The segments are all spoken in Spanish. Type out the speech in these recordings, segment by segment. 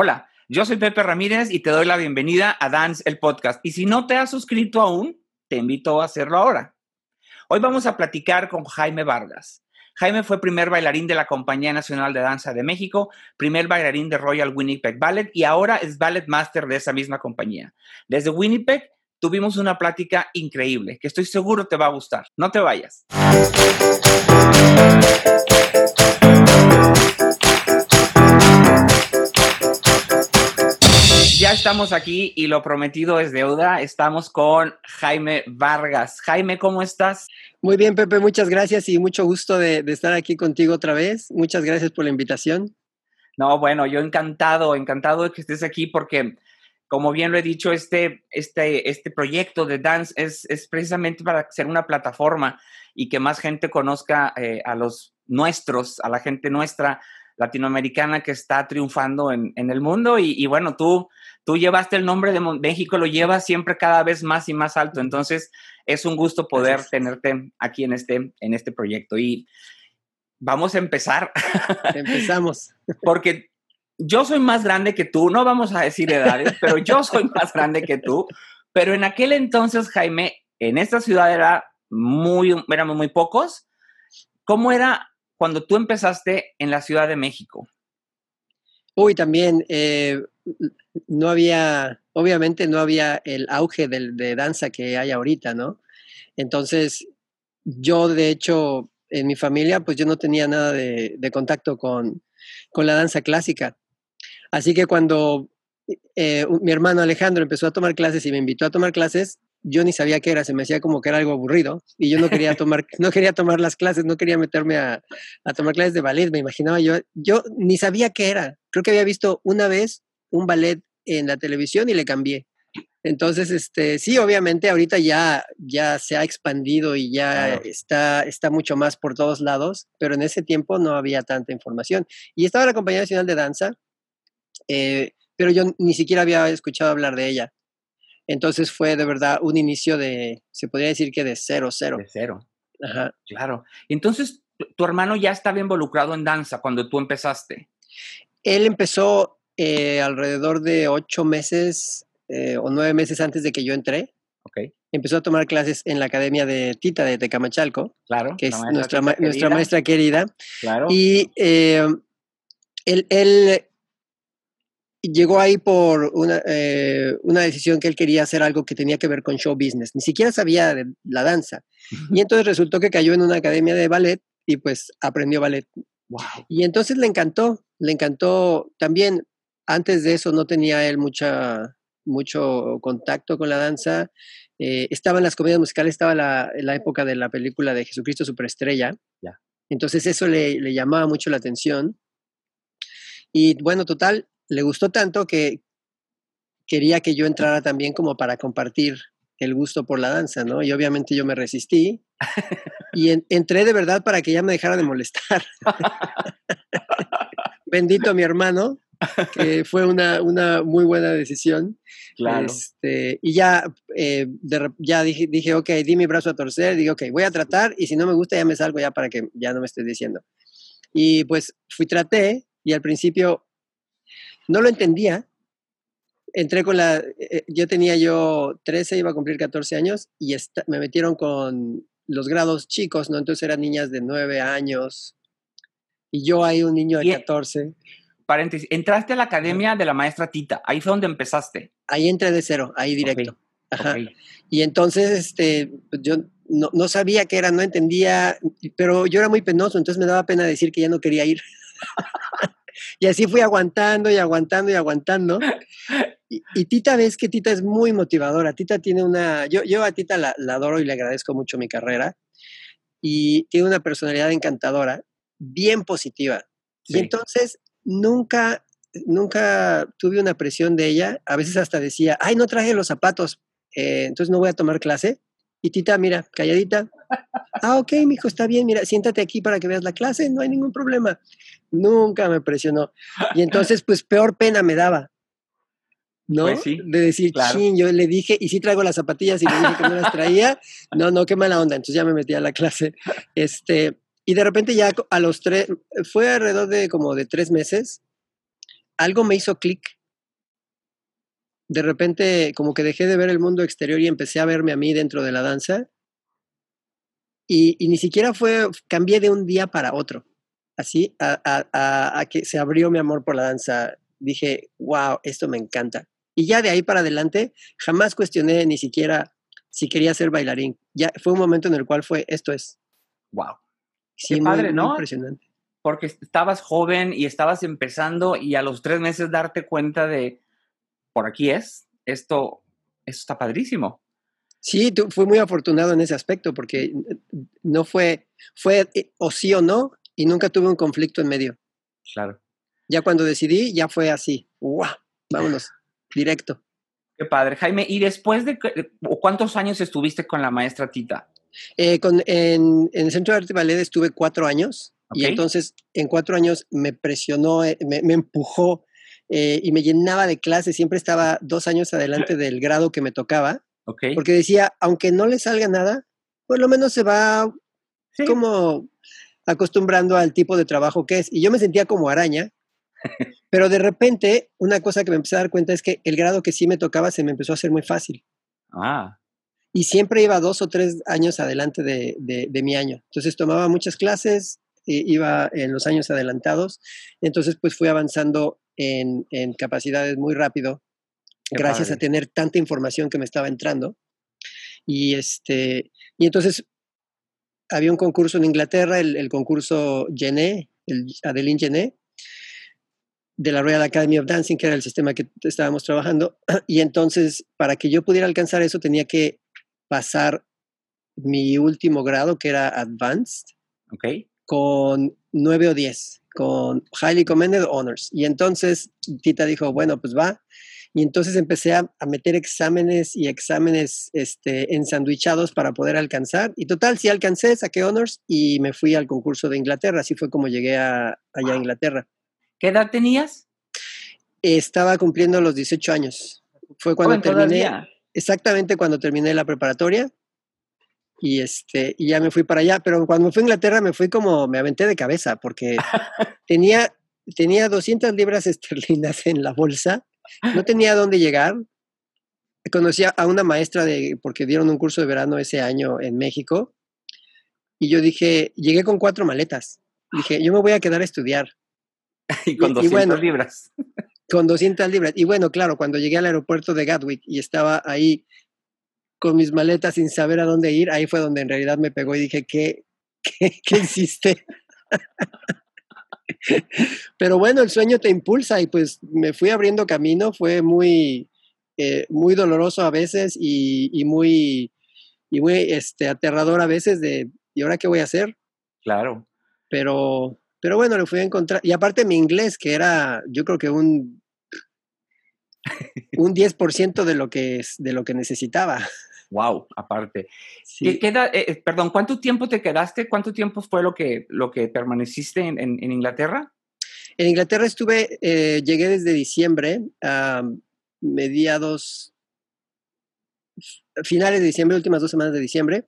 Hola, yo soy Pepe Ramírez y te doy la bienvenida a Dance el Podcast. Y si no te has suscrito aún, te invito a hacerlo ahora. Hoy vamos a platicar con Jaime Vargas. Jaime fue primer bailarín de la Compañía Nacional de Danza de México, primer bailarín de Royal Winnipeg Ballet y ahora es Ballet Master de esa misma compañía. Desde Winnipeg tuvimos una plática increíble que estoy seguro te va a gustar. No te vayas. Ya estamos aquí y lo prometido es deuda. Estamos con Jaime Vargas. Jaime, ¿cómo estás? Muy bien, Pepe, muchas gracias y mucho gusto de, estar aquí contigo otra vez. Muchas gracias por la invitación. No, bueno, yo encantado, encantado de que estés aquí porque, como bien lo he dicho, este, este, este proyecto de Dance es, es precisamente para ser una plataforma y que más gente conozca eh, a los nuestros, a la gente nuestra latinoamericana que está triunfando en, el mundo. Y, bueno, tú, tú llevaste el nombre de México, lo llevas siempre cada vez más y más alto. Entonces, es un gusto poder tenerte aquí en este, en este proyecto. Y vamos a empezar. Empezamos. Porque yo soy más grande que tú, no vamos a decir edades, pero yo soy más grande que tú. Pero en aquel entonces, Jaime, en esta ciudad era muy, éramos muy pocos. ¿Cómo era cuando tú empezaste en la Ciudad de México? Uy, también eh, no había, obviamente no había el auge de, danza que hay ahorita, ¿no? Entonces, yo de hecho, en mi familia, pues yo no tenía nada de, contacto con, la danza clásica. Así que cuando eh, mi hermano Alejandro empezó a tomar clases y me invitó a tomar clases, yo ni sabía qué era, se me hacía como que era algo aburrido y yo no quería tomar, no quería tomar las clases, no quería meterme a, tomar clases de ballet, me imaginaba yo, yo ni sabía qué era. Creo que había visto una vez un ballet en la televisión y le cambié. Entonces, este, sí, obviamente ahorita ya, ya se ha expandido y ya está, está mucho más por todos lados, pero en ese tiempo no había tanta información. Y estaba la Compañía Nacional de Danza, eh, pero yo ni siquiera había escuchado hablar de ella. Entonces fue de verdad un inicio de, se podría decir que de cero, cero. De cero. Ajá. Claro. Entonces, tu hermano ya estaba involucrado en danza cuando tú empezaste. Él empezó eh, alrededor de ocho meses eh, o nueve meses antes de que yo entré. Okay. Empezó a tomar clases en la academia de Tita de Tecamachalco, claro, que es nuestra, nuestra maestra querida. Claro. Y eh, él, él llegó ahí por eh, una, decisión que él quería hacer algo que tenía que ver con show business. Ni siquiera sabía de la danza. Y entonces resultó que cayó en una academia de ballet y pues aprendió ballet. Y entonces le encantó, le encantó también. Antes de eso no tenía él mucha, mucho contacto con la danza. Eh, estaba en las comedias musicales, estaba la, la época de la película de Jesucristo Superestrella. Entonces eso le, le llamaba mucho la atención. Y bueno, total, le gustó tanto que quería que yo entrara también como para compartir el gusto por la danza, ¿no? Y obviamente yo me resistí y entré de verdad para que ya me dejara de molestar. Bendito mi hermano, que fue una, una, muy buena decisión. Claro. Este, y ya, eh, ya dije, dije, ok, di mi brazo a torcer, digo, ok, voy a tratar y si no me gusta ya me salgo ya para que ya no me estés diciendo. Y pues fui, traté y al principio no lo entendía. Entré con la, eh, yo tenía yo 13, iba a cumplir 14 años y me metieron con los grados chicos, ¿no? Entonces eran niñas de 9 años y yo ahí un niño de 14. Paréntesis, entraste a la academia de la maestra Tita, ahí fue donde empezaste. Ahí entré de cero, ahí directo. Ajá. Y entonces, este, yo no, no, sabía qué era, no entendía, pero yo era muy penoso, entonces me daba pena decir que ya no quería ir. Y así fui aguantando y aguantando y aguantando. Y, Tita, ves que Tita es muy motivadora. Tita tiene una, yo, yo a Tita la, adoro y le agradezco mucho mi carrera. Y tiene una personalidad encantadora, bien positiva. Y entonces nunca, nunca tuve una presión de ella. A veces hasta decía, ay, no traje los zapatos, eh, entonces no voy a tomar clase. Y Tita, mira, calladita. Ah, ok, mijo, está bien, mira, siéntate aquí para que veas la clase, no hay ningún problema. Nunca me presionó. Y entonces, pues peor pena me daba. ¿No? Pues sí, de decir, yo le dije, y sí traigo las zapatillas y le dije que no las traía. No, no, qué mala onda. Entonces ya me metí a la clase. Este, y de repente ya a los tres, fue alrededor de como de tres meses, algo me hizo clic. De repente, como que dejé de ver el mundo exterior y empecé a verme a mí dentro de la danza. Y, ni siquiera fue, cambié de un día para otro, así, a, que se abrió mi amor por la danza. Dije, wow, esto me encanta. Y ya de ahí para adelante, jamás cuestioné ni siquiera si quería ser bailarín. Ya fue un momento en el cual fue, esto es. Wow. Sí, padre, ¿no? impresionante. Porque estabas joven y estabas empezando y a los tres meses darte cuenta de, por aquí es, esto, esto está padrísimo. Sí, tú, fui muy afortunado en ese aspecto porque no fue, fue eh, o sí o no y nunca tuve un conflicto en medio. Claro. Ya cuando decidí, ya fue así. ¡Wow! Vámonos, directo. Qué padre, Jaime. ¿Y después de cuántos años estuviste con la maestra Tita? Eh, con, en, el Centro de Arte y Ballet estuve cuatro años y entonces en cuatro años me presionó, eh, me, empujó y me llenaba de clases. Siempre estaba dos años adelante del grado que me tocaba porque decía, aunque no le salga nada, por lo menos se va como acostumbrando al tipo de trabajo que es. Y yo me sentía como araña, pero de repente una cosa que me empecé a dar cuenta es que el grado que sí me tocaba se me empezó a hacer muy fácil. Ah. Y siempre iba dos o tres años adelante de, de, mi año. Entonces tomaba muchas clases, iba en los años adelantados. Entonces pues fui avanzando en, en capacidades muy rápido gracias a tener tanta información que me estaba entrando. Y, este, y entonces había un concurso en Inglaterra, el, concurso Gené, el Adeline Gené, de la Royal Academy of Dancing, que era el sistema que estábamos trabajando. Y entonces, para que yo pudiera alcanzar eso, tenía que pasar mi último grado, que era Advanced, okay. con 9 o 10, con Highly Commended Honors. Y entonces Tita dijo, bueno, pues va. Y entonces empecé a, meter exámenes y exámenes este, ensandwichados para poder alcanzar. Y total, sí alcancé, saqué honors y me fui al concurso de Inglaterra. Así fue como llegué a, allá a Inglaterra. ¿Qué edad tenías? Estaba cumpliendo los 18 años. Fue cuando terminé. Exactamente cuando terminé la preparatoria. Y, este, y ya me fui para allá. Pero cuando me fui a Inglaterra me fui como, me aventé de cabeza porque tenía, tenía 200 libras esterlinas en la bolsa no tenía dónde llegar. Conocí a una maestra de, porque dieron un curso de verano ese año en México. Y yo dije, llegué con cuatro maletas. Dije, yo me voy a quedar a estudiar. y con 200 libras. Con 200 libras. Y bueno, claro, cuando llegué al aeropuerto de Gatwick y estaba ahí con mis maletas sin saber a dónde ir, ahí fue donde en realidad me pegó y dije, ¿qué, qué, qué hiciste? Pero bueno, el sueño te impulsa y pues me fui abriendo camino, fue muy, eh, muy doloroso a veces y, muy, y muy este, aterrador a veces de, ¿y ahora qué voy a hacer? Claro. Pero, pero bueno, lo fui a encontrar. Y aparte mi inglés, que era yo creo que un, un 10% de lo que, de lo que necesitaba. Wow, aparte. ¿Qué, queda, eh, eh, perdón, ¿cuánto tiempo te quedaste? ¿Cuánto tiempo fue lo que, lo que permaneciste en, en, Inglaterra? En Inglaterra estuve, eh, llegué desde diciembre a mediados, finales de diciembre, últimas dos semanas de diciembre,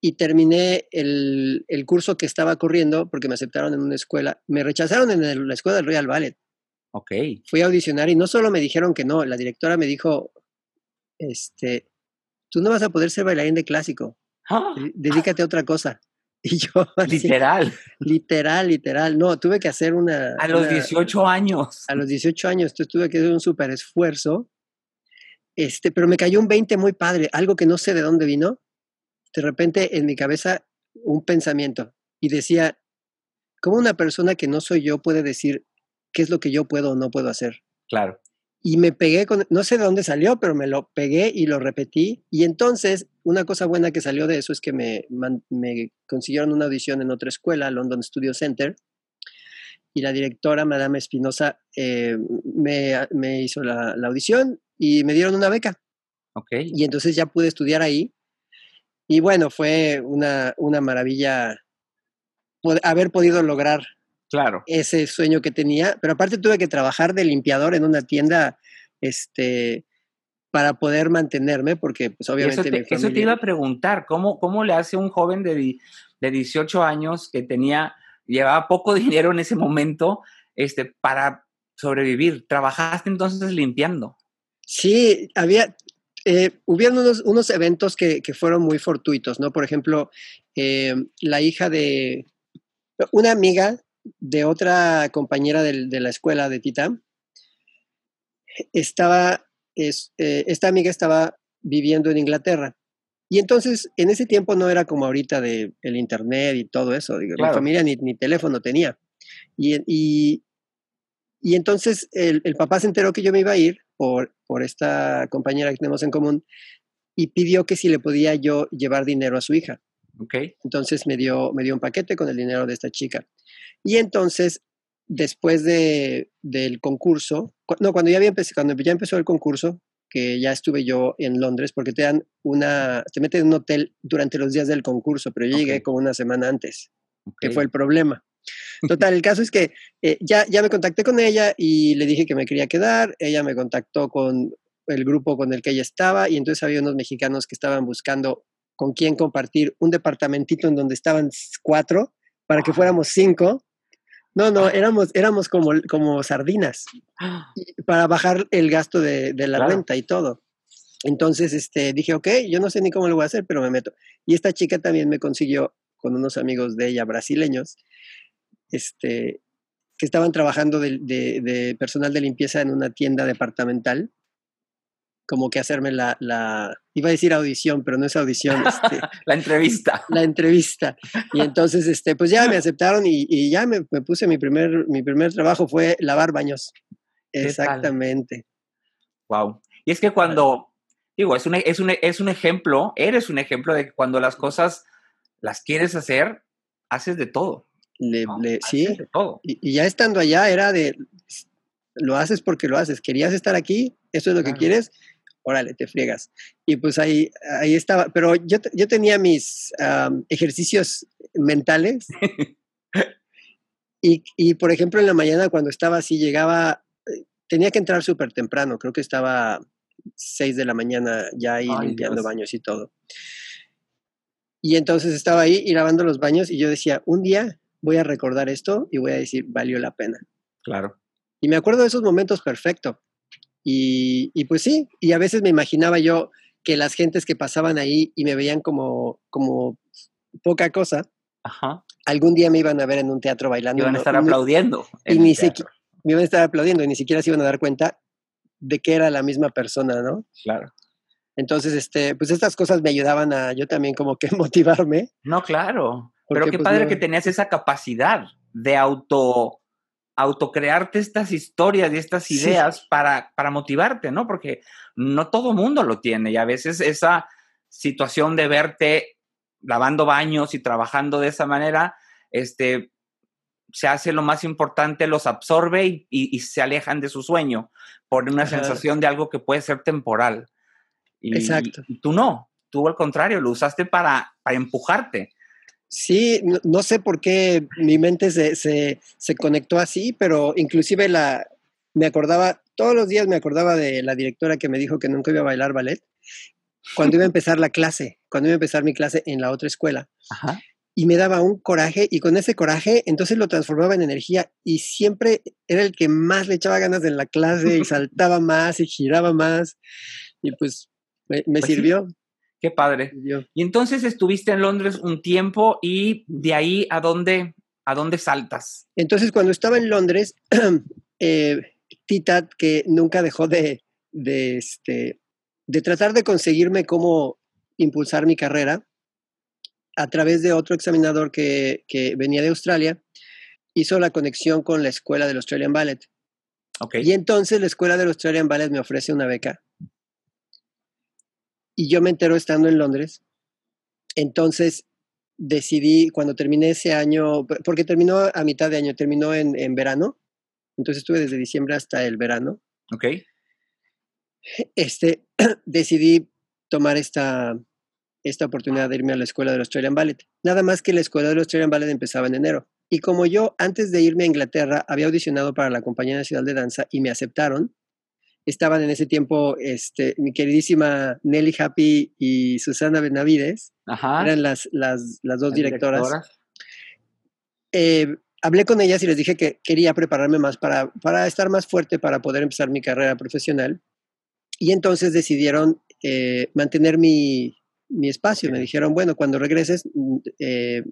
y terminé el, el, curso que estaba corriendo porque me aceptaron en una escuela. Me rechazaron en la escuela del Royal Ballet. Ok. Fui a audicionar y no solo me dijeron que no, la directora me dijo, este, tú no vas a poder ser bailarín de clásico. ¡Ah! Dedícate a otra cosa. Y yo, literal. literal, literal. No, tuve que hacer una. A los 18 años. A los 18 años, entonces tuve que hacer un súper esfuerzo. Este, pero me cayó un 20 muy padre, algo que no sé de dónde vino. De repente en mi cabeza un pensamiento y decía, ¿cómo una persona que no soy yo puede decir qué es lo que yo puedo o no puedo hacer? Claro y me pegué con, no sé de dónde salió, pero me lo pegué y lo repetí. Y entonces, una cosa buena que salió de eso es que me, me consiguieron una audición en otra escuela, London Studio Center, y la directora, Madame Espinosa, eh, me, me, hizo la, la, audición y me dieron una beca. Ok. Y entonces ya pude estudiar ahí. Y bueno, fue una, una maravilla haber podido lograr Claro. Ese sueño que tenía, pero aparte tuve que trabajar de limpiador en una tienda, este, para poder mantenerme, porque pues obviamente... Eso te, eso te, iba a preguntar, ¿cómo, ¿cómo le hace un joven de, de 18 años que tenía, llevaba poco dinero en ese momento, este, para sobrevivir. ¿Trabajaste entonces limpiando? Sí, había, eh, hubieron unos, unos eventos que, que, fueron muy fortuitos, ¿no? Por ejemplo, eh, la hija de una amiga de otra compañera de, de la escuela de Tita, estaba, es, eh, esta amiga estaba viviendo en Inglaterra. Y entonces, en ese tiempo no era como ahorita de el internet y todo eso. Digo, Mi familia ni, ni, teléfono tenía. Y, y, y entonces el, el, papá se enteró que yo me iba a ir por, por esta compañera que tenemos en común y pidió que si le podía yo llevar dinero a su hija. Okay. Entonces me dio, me dio un paquete con el dinero de esta chica. Y entonces, después de, del concurso, no, cuando ya, había empezado, cuando ya empezó el concurso, que ya estuve yo en Londres, porque te dan una, te meten en un hotel durante los días del concurso, pero yo okay. llegué como una semana antes, okay. que fue el problema. Total, el caso es que eh, ya, ya me contacté con ella y le dije que me quería quedar, ella me contactó con el grupo con el que ella estaba y entonces había unos mexicanos que estaban buscando con quién compartir un departamentito en donde estaban cuatro para que fuéramos cinco. No, no, éramos, éramos como, como sardinas para bajar el gasto de, de la claro. renta y todo. Entonces este, dije, ok, yo no sé ni cómo lo voy a hacer, pero me meto. Y esta chica también me consiguió con unos amigos de ella brasileños, este, que estaban trabajando de, de, de personal de limpieza en una tienda departamental como que hacerme la, la, iba a decir audición, pero no es audición. Este, la entrevista. La entrevista. Y entonces, este, pues ya me aceptaron y, y ya me, me, puse mi primer, mi primer trabajo fue lavar baños. Exactamente. Wow. Y es que cuando, digo, es un, es, un, es un ejemplo, eres un ejemplo de que cuando las cosas las quieres hacer, haces de todo. Le, ¿no? le, sí. De todo. Y, y, ya estando allá era de, lo haces porque lo haces. Querías estar aquí, eso es lo claro. que quieres, órale, te friegas. Y pues ahí, ahí estaba, pero yo, yo tenía mis um, ejercicios mentales. y, y, por ejemplo, en la mañana cuando estaba así, llegaba, tenía que entrar súper temprano, creo que estaba 6 de la mañana ya ahí Ay, limpiando Dios. baños y todo. Y entonces estaba ahí y lavando los baños y yo decía, un día voy a recordar esto y voy a decir, valió la pena. Claro. Y me acuerdo de esos momentos perfecto. Y, y, pues sí, y a veces me imaginaba yo que las gentes que pasaban ahí y me veían como, como poca cosa, Ajá. algún día me iban a ver en un teatro bailando. Iban a estar no, aplaudiendo. Y ni siquiera, me iban a estar aplaudiendo y ni siquiera se iban a dar cuenta de que era la misma persona, ¿no? Claro. Entonces, este, pues estas cosas me ayudaban a yo también como que motivarme. No, claro. Porque, Pero qué pues, padre no... que tenías esa capacidad de auto autocrearte estas historias y estas ideas sí. para, para motivarte, ¿no? Porque no todo mundo lo tiene y a veces esa situación de verte lavando baños y trabajando de esa manera, este, se hace lo más importante, los absorbe y, y, y se alejan de su sueño por una Ajá. sensación de algo que puede ser temporal. Y, Exacto. Y tú no, tú al contrario, lo usaste para, para empujarte. Sí, no, no, sé por qué mi mente se, se, se, conectó así, pero inclusive la, me acordaba, todos los días me acordaba de la directora que me dijo que nunca iba a bailar ballet, cuando iba a empezar la clase, cuando iba a empezar mi clase en la otra escuela. Ajá. Y me daba un coraje y con ese coraje entonces lo transformaba en energía y siempre era el que más le echaba ganas en la clase y saltaba más y giraba más y pues me, me pues sirvió. Sí. Qué padre. Y entonces estuviste en Londres un tiempo y de ahí a dónde, a dónde saltas. Entonces cuando estaba en Londres, eh, Tita, que nunca dejó de, de, este, de tratar de conseguirme cómo impulsar mi carrera, a través de otro examinador que, que venía de Australia, hizo la conexión con la escuela del Australian Ballet. Okay. Y entonces la escuela del Australian Ballet me ofrece una beca y yo me entero estando en Londres. Entonces decidí, cuando terminé ese año, porque terminó a mitad de año, terminó en, en verano. Entonces estuve desde diciembre hasta el verano. Ok. Este, decidí tomar esta, esta oportunidad de irme a la escuela del Australian Ballet. Nada más que la escuela del Australian Ballet empezaba en enero. Y como yo antes de irme a Inglaterra había audicionado para la Compañía Nacional de Danza y me aceptaron, estaban en ese tiempo este, mi queridísima Nelly Happy y Susana Benavides, Ajá. eran las, las, las dos directoras. Eh, hablé con ellas y les dije que quería prepararme más para, para estar más fuerte para poder empezar mi carrera profesional. Y entonces decidieron eh, mantener mi, mi, espacio. Me dijeron, bueno, cuando regreses, mm, eh,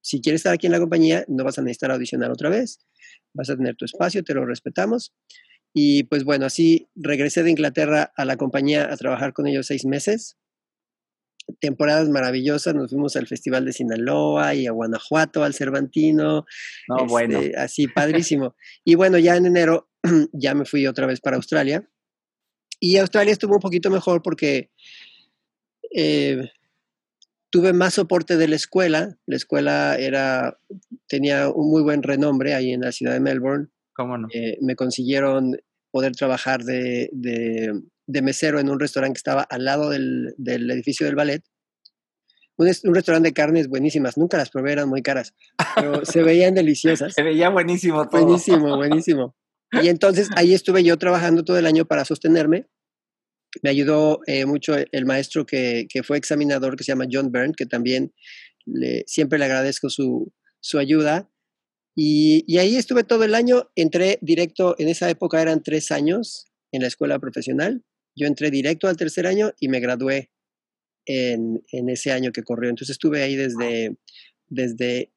si quieres estar aquí en la compañía, no vas a necesitar audicionar otra vez. Vas a tener tu espacio, te lo respetamos. Y pues bueno, así regresé de Inglaterra a la compañía a trabajar con ellos seis meses temporadas maravillosas, nos fuimos al Festival de Sinaloa y a Guanajuato, al Cervantino. No, bueno. Este, así, padrísimo. y bueno, ya en enero ya me fui otra vez para Australia. Y Australia estuvo un poquito mejor porque eh, tuve más soporte de la escuela. La escuela era, tenía un muy buen renombre ahí en la ciudad de Melbourne. ¿Cómo no? Eh, me consiguieron poder trabajar de, de mesero en un restaurante que estaba al lado del, edificio del ballet. Un, un, restaurante de carnes buenísimas, nunca las probé, eran muy caras, pero se veían deliciosas. Se veía buenísimo todo. Buenísimo, buenísimo. Y entonces ahí estuve yo trabajando todo el año para sostenerme. Me ayudó eh, mucho el maestro que, que, fue examinador, que se llama John Byrne, que también le, siempre le agradezco su, su ayuda. Y, y, ahí estuve todo el año, entré directo, en esa época eran tres años en la escuela profesional, yo entré directo al tercer año y me gradué en, ese año que corrió. Entonces estuve ahí desde, desde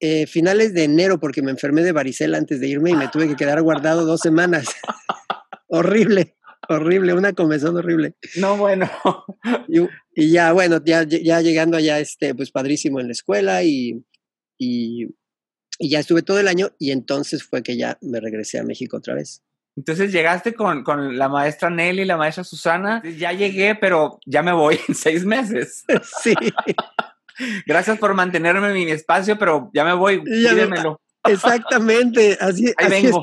eh, finales de enero porque me enfermé de varicela antes de irme y me tuve que quedar guardado dos semanas. horrible, horrible, una comezón horrible. No, bueno. Y, ya, bueno, ya, ya llegando allá, este, pues padrísimo en la escuela y, y ya estuve todo el año y entonces fue que ya me regresé a México otra vez. Entonces llegaste con, la maestra Nelly, la maestra Susana. Ya llegué, pero ya me voy en seis meses. Sí. Gracias por mantenerme en mi espacio, pero ya me voy. Pídemelo. Exactamente. Así, así Estuvo.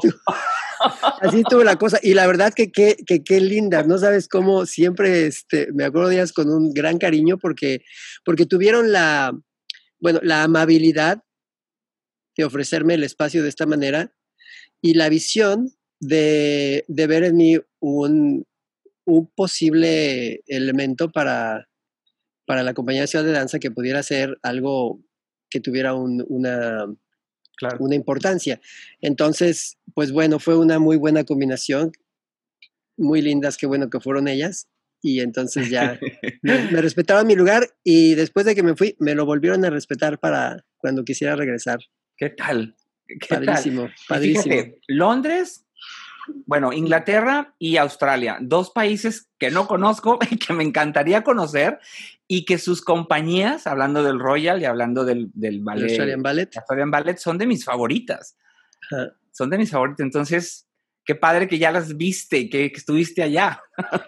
Así estuvo la cosa. Y la verdad que qué linda. No sabes cómo siempre este, me acuerdo de ellas con un gran cariño porque, porque tuvieron la, bueno, la amabilidad de ofrecerme el espacio de esta manera y la visión de, ver en mí un, posible elemento para, para la compañía de Ciudad de Danza que pudiera ser algo que tuviera una, una importancia. Entonces, pues bueno, fue una muy buena combinación, muy lindas, qué bueno que fueron ellas. Y entonces ya me, me, respetaban mi lugar y después de que me fui, me lo volvieron a respetar para cuando quisiera regresar. ¿Qué tal? ¿Qué padrísimo, padrísimo. Londres bueno, Inglaterra y Australia, dos países que no conozco y que me encantaría conocer y que sus compañías, hablando del Royal y hablando del, del ballet, Australian Ballet. Australian Ballet, son de mis favoritas. Son de mis favoritas. Entonces, qué padre que ya las viste, que, que estuviste allá.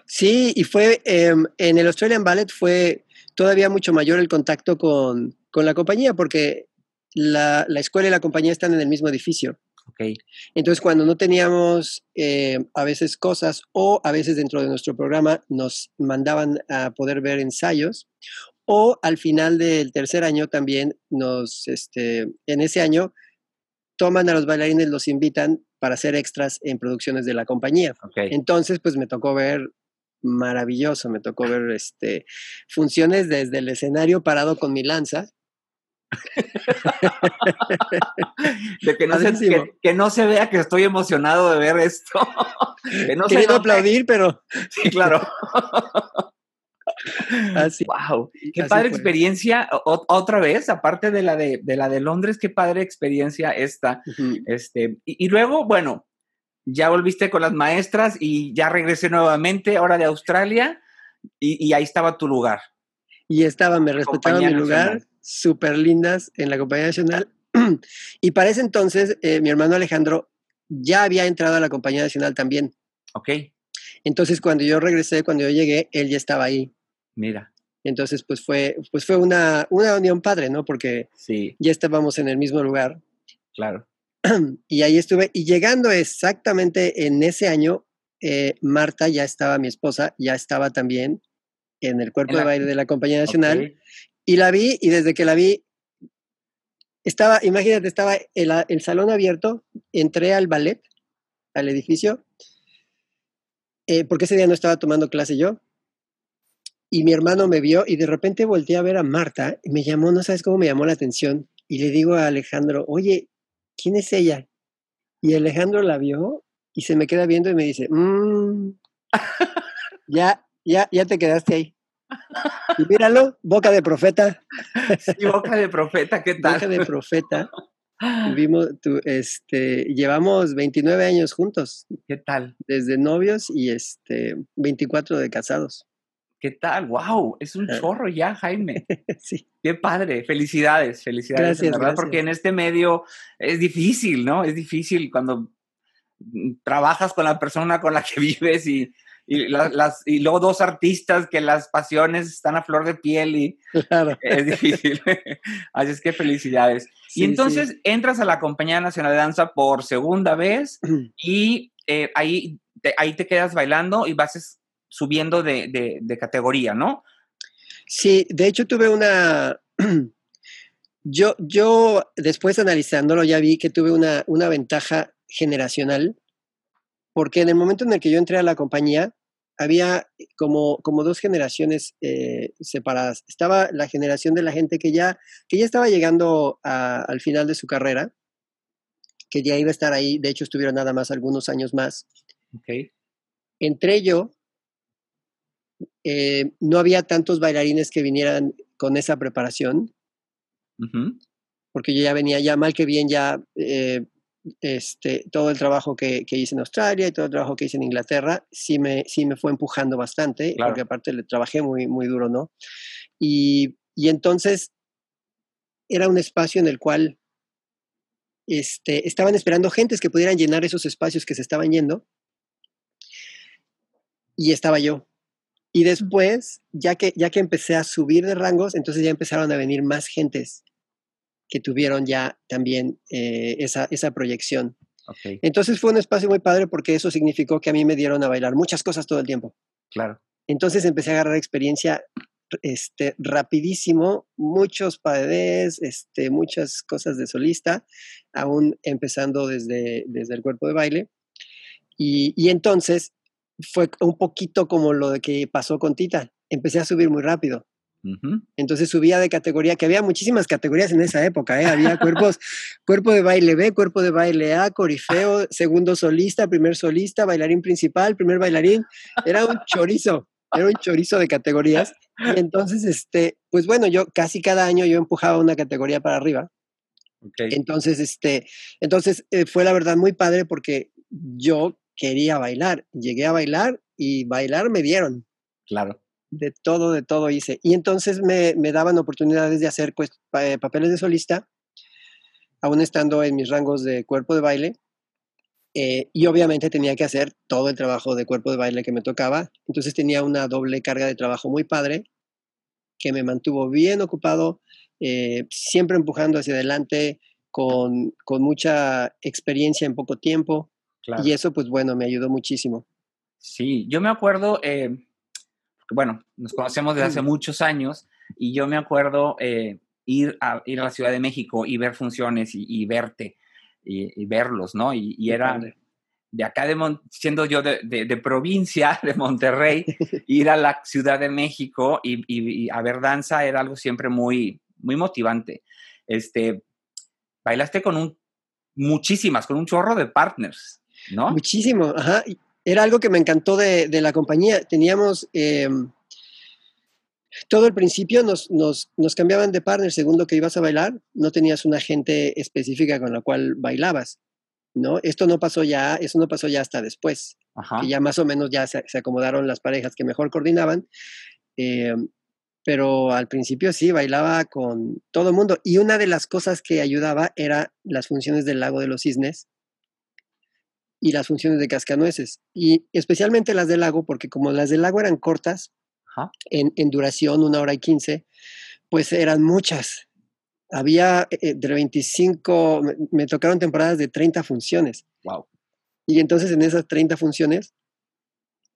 sí, y fue em, en el Australian Ballet fue todavía mucho mayor el contacto con, con la compañía porque la, la escuela y la compañía están en el mismo edificio. Entonces, cuando no teníamos eh, a veces cosas o a veces dentro de nuestro programa nos mandaban a poder ver ensayos o al final del tercer año también nos, este, en ese año, toman a los bailarines, los invitan para hacer extras en producciones de la compañía. Entonces, pues me tocó ver maravilloso, me tocó ver este, funciones desde el escenario parado con mi lanza de que no, se, que, no, se, vea que estoy emocionado de ver esto. que no Querido aplaudir, pero. Sí, claro. Así. Wow. Qué padre experiencia. otra vez, aparte de la de, la de Londres, qué padre experiencia esta. este, y, luego, bueno, ya volviste con las maestras y ya regresé nuevamente, ahora de Australia, y, ahí estaba tu lugar. Y estaba, me respetaba mi lugar súper lindas en la Compañía Nacional. y para ese entonces, eh, mi hermano Alejandro ya había entrado a la Compañía Nacional también. Ok. Entonces, cuando yo regresé, cuando yo llegué, él ya estaba ahí. Mira. Entonces, pues fue, pues fue una, una unión padre, ¿no? Porque sí. ya estábamos en el mismo lugar. Claro. Y ahí estuve. Y llegando exactamente en ese año, eh, Marta ya estaba, mi esposa, ya estaba también en el cuerpo de baile de la Compañía Nacional. Y la vi y desde que la vi, estaba, imagínate, estaba el, el salón abierto, entré al ballet, al edificio, eh, porque ese día no estaba tomando clase yo. Y mi hermano me vio y de repente volteé a ver a Marta y me llamó, no sabes cómo me llamó la atención. y le digo a Alejandro, oye, ¿quién es ella? Y Alejandro la vio y se me queda viendo y me dice, mmm, ya, ya, ya te quedaste ahí. Y míralo, boca de profeta. Sí, boca de profeta, ¿qué tal? Boca de profeta. Tuvimos, este, llevamos 29 años juntos. ¿Qué tal? Desde novios y este, 24 de casados. ¿Qué tal? ¡Wow! Es un Ah. chorro ya, Jaime. sí. Qué padre. Felicidades, felicidades. Gracias, verdad, porque en este medio es difícil, ¿no? Es difícil cuando mm, trabajas con la persona con la que vives y, y, la- las, y luego dos artistas que las pasiones están a flor de piel y Claro. es difícil. Así es que felicidades. Sí, y entonces sí. entras a la Compañía Nacional de Danza por segunda vez y eh, ahí, te, ahí te quedas bailando y vas subiendo de, de- de categoría, ¿no? Sí, de hecho tuve una... Yo, yo después analizándolo ya vi que tuve una, una ventaja generacional, porque en el momento en el que yo entré a la compañía, había como, como dos generaciones eh, separadas. Estaba la generación de la gente que ya, que ya estaba llegando a- al final de su carrera, que ya iba a estar ahí, de hecho estuvieron nada más algunos años más. Ok. Entré yo, eh, no había tantos bailarines que vinieran con esa preparación, porque yo ya venía ya mal que bien ya eh, este, todo el trabajo que, que hice en Australia y todo el trabajo que hice en Inglaterra, sí me, sí me fue empujando bastante, Claro. porque aparte le trabajé muy, muy duro, ¿no? Y, y entonces era un espacio en el cual este, estaban esperando gentes que pudieran llenar esos espacios que se estaban yendo. Y estaba yo. Y después, ya que, ya que empecé a subir de rangos, entonces ya empezaron a venir más gentes que tuvieron ya también eh, esa, esa proyección. Ok, Entonces fue un espacio muy padre porque eso significó que a mí me dieron a bailar muchas cosas todo el tiempo. claro. Entonces empecé a agarrar experiencia este, rapidísimo, muchos padres, este, muchas cosas de solista, aún empezando desde, desde el cuerpo de baile. Y, y entonces fue un poquito como lo que pasó con Tita. Empecé a subir muy rápido. Entonces subía de categoría, que había muchísimas categorías en esa época, ¿eh? Había cuerpos, cuerpo de baile B, cuerpo de baile A, corifeo, segundo solista, primer solista, bailarín principal, primer bailarín. Era un chorizo, era un chorizo de categorías. Y entonces, este, pues bueno, yo casi cada año yo empujaba una categoría para arriba. Entonces, este, entonces eh, fue la verdad muy padre porque yo quería bailar. Llegué a bailar y bailar me dieron claro. De todo, de todo hice. Y entonces me, me daban oportunidades de hacer pues, pa- eh, papeles de solista, aún estando en mis rangos de cuerpo de baile. eh, y obviamente tenía que hacer todo el trabajo de cuerpo de baile que me tocaba. Entonces tenía una doble carga de trabajo muy padre que me mantuvo bien ocupado, eh, siempre empujando hacia adelante, con, con mucha experiencia en poco tiempo. claro. Y eso, pues bueno, me ayudó muchísimo. Sí, yo me acuerdo, eh, bueno, nos conocemos desde hace muchos años y yo me acuerdo eh, ir, a, ir a la Ciudad de México y ver funciones y, y verte y, y verlos, ¿no? Y, era de acá, de Mon- siendo yo de, de- de provincia, de Monterrey, ir a la Ciudad de México y a ver danza era algo siempre muy, muy motivante. Este, bailaste con un, muchísimas, con un chorro de partners, ¿no? Muchísimo, ajá. Era algo que me encantó de, de la compañía. Teníamos em, todo el principio, nos, nos, nos cambiaban de partner según lo que ibas a bailar. No tenías una gente específica con la cual bailabas, ¿no? Esto no pasó ya, eso no pasó ya hasta después, Ajá. que ya más o menos ya se, se acomodaron las parejas que mejor coordinaban. em, pero al principio sí, bailaba con todo el mundo. Y una de las cosas que ayudaba era las funciones del lago de los cisnes y las funciones de cascanueces. Y especialmente las del lago, porque como las del lago eran cortas, Ajá. en, en duración, una hora y quince, pues eran muchas. Había eh, de 25, me, me tocaron temporadas de 30 funciones. Wow. Y entonces en esas 30 funciones,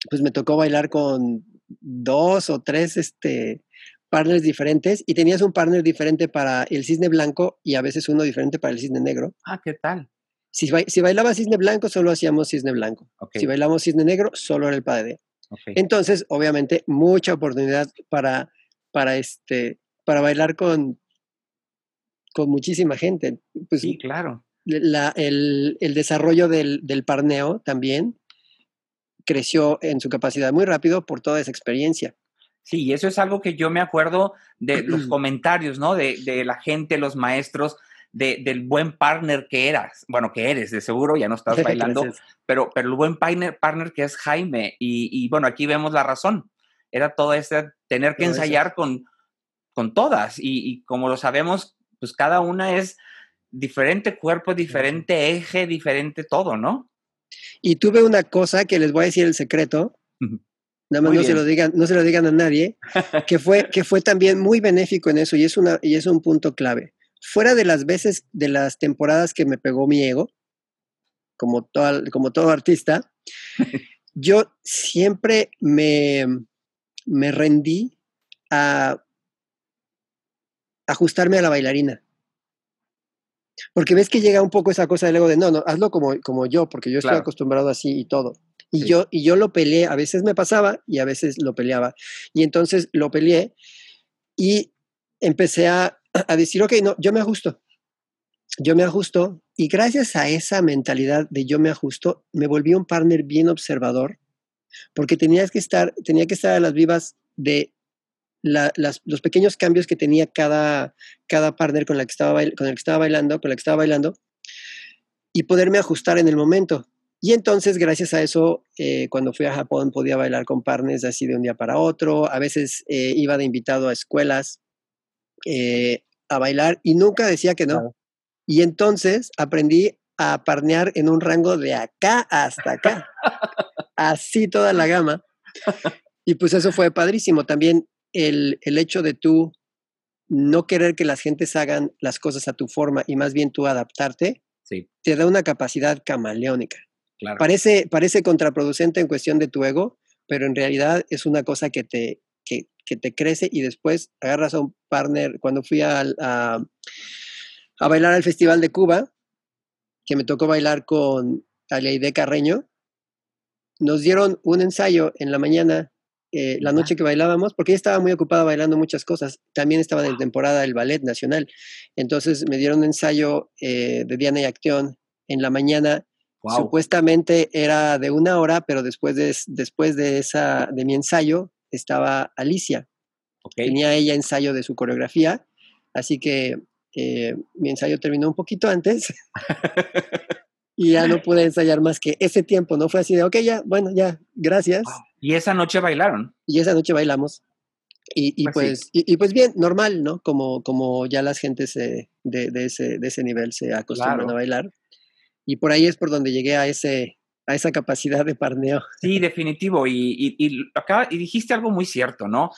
pues me tocó bailar con dos o tres este, partners diferentes y tenías un partner diferente para el cisne blanco y a veces uno diferente para el cisne negro. Ah, ¿qué tal? Si, ba- si bailaba cisne blanco, solo hacíamos cisne blanco. Si bailamos cisne negro, solo era el padre. Entonces, obviamente, mucha oportunidad para, para, este, para bailar con, con muchísima gente. Pues, sí, claro. La, el, el, desarrollo del, del, parneo también creció en su capacidad muy rápido por toda esa experiencia. Sí, y eso es algo que yo me acuerdo de los comentarios, ¿no? De, de la gente, los maestros, de, del buen partner que eras, bueno, que eres, de seguro, ya no estás bailando, pero, pero el buen partner, partner que es Jaime, y, y, bueno, aquí vemos la razón, era todo ese tener que ensayar con, con todas, y, y, como lo sabemos, pues cada una es diferente cuerpo, diferente eje, diferente todo, ¿no? Y tuve una cosa que les voy a decir el secreto, nada más no se, lo digan, no se lo digan a nadie, que fue, que fue también muy benéfico en eso, y es, una, y es un punto clave fuera de las veces, de las temporadas que me pegó mi ego, como todo, como todo artista, yo siempre me, me rendí a ajustarme a la bailarina. Porque ves que llega un poco esa cosa del ego de no, no, hazlo como, como yo, porque yo estoy acostumbrado así y todo. Y, yo, y yo lo peleé, a veces me pasaba y a veces lo peleaba. Y entonces lo peleé y empecé a a decir, ok, no, yo me ajusto. Yo me ajusto y gracias a esa mentalidad de yo me ajusto, me volví un partner bien observador porque tenías que estar, tenía que estar a las vivas de los pequeños cambios que tenía cada, cada partner con, la que estaba, con el que estaba bailando, con la que estaba bailando, y poderme ajustar en el momento. Y entonces, gracias a eso, eh, cuando fui a Japón podía bailar con partners así de un día para otro. A veces eh, iba de invitado a escuelas eh, a bailar y nunca decía que no. Y entonces aprendí a parnear en un rango de acá hasta acá, así toda la gama. Y pues eso fue padrísimo. También el, el hecho de tú no querer que las gentes hagan las cosas a tu forma y más bien tú adaptarte, sí. te da una capacidad camaleónica. Parece, parece contraproducente en cuestión de tu ego, pero en realidad es una cosa que te, que, te crece y después agarras a un partner. Cuando fui a, a, a bailar al Festival de Cuba, que me tocó bailar con Aleide Carreño, nos dieron un ensayo en la mañana, eh, la noche que bailábamos, porque ella estaba muy ocupada bailando muchas cosas. También estaba en temporada del Ballet Nacional. Entonces me dieron un ensayo eh, de Diana y Acción en la mañana. Supuestamente era de una hora, pero después de, después de, esa, de mi ensayo estaba Alicia. Tenía ella ensayo de su coreografía, así que eh, mi ensayo terminó un poquito antes y ya no pude ensayar más que ese tiempo, ¿no? Fue así de, ok, ya, bueno, ya, gracias. ¿Y esa noche bailaron? Y esa noche bailamos. Y, pues, pues y, pues bien, normal, ¿no? Como, como ya las gentes de, de, ese, de ese nivel se acostumbran a bailar. Y por ahí es por donde llegué a ese, a esa capacidad de parneo. Sí, definitivo. Y, y, y, dijiste algo muy cierto, ¿no?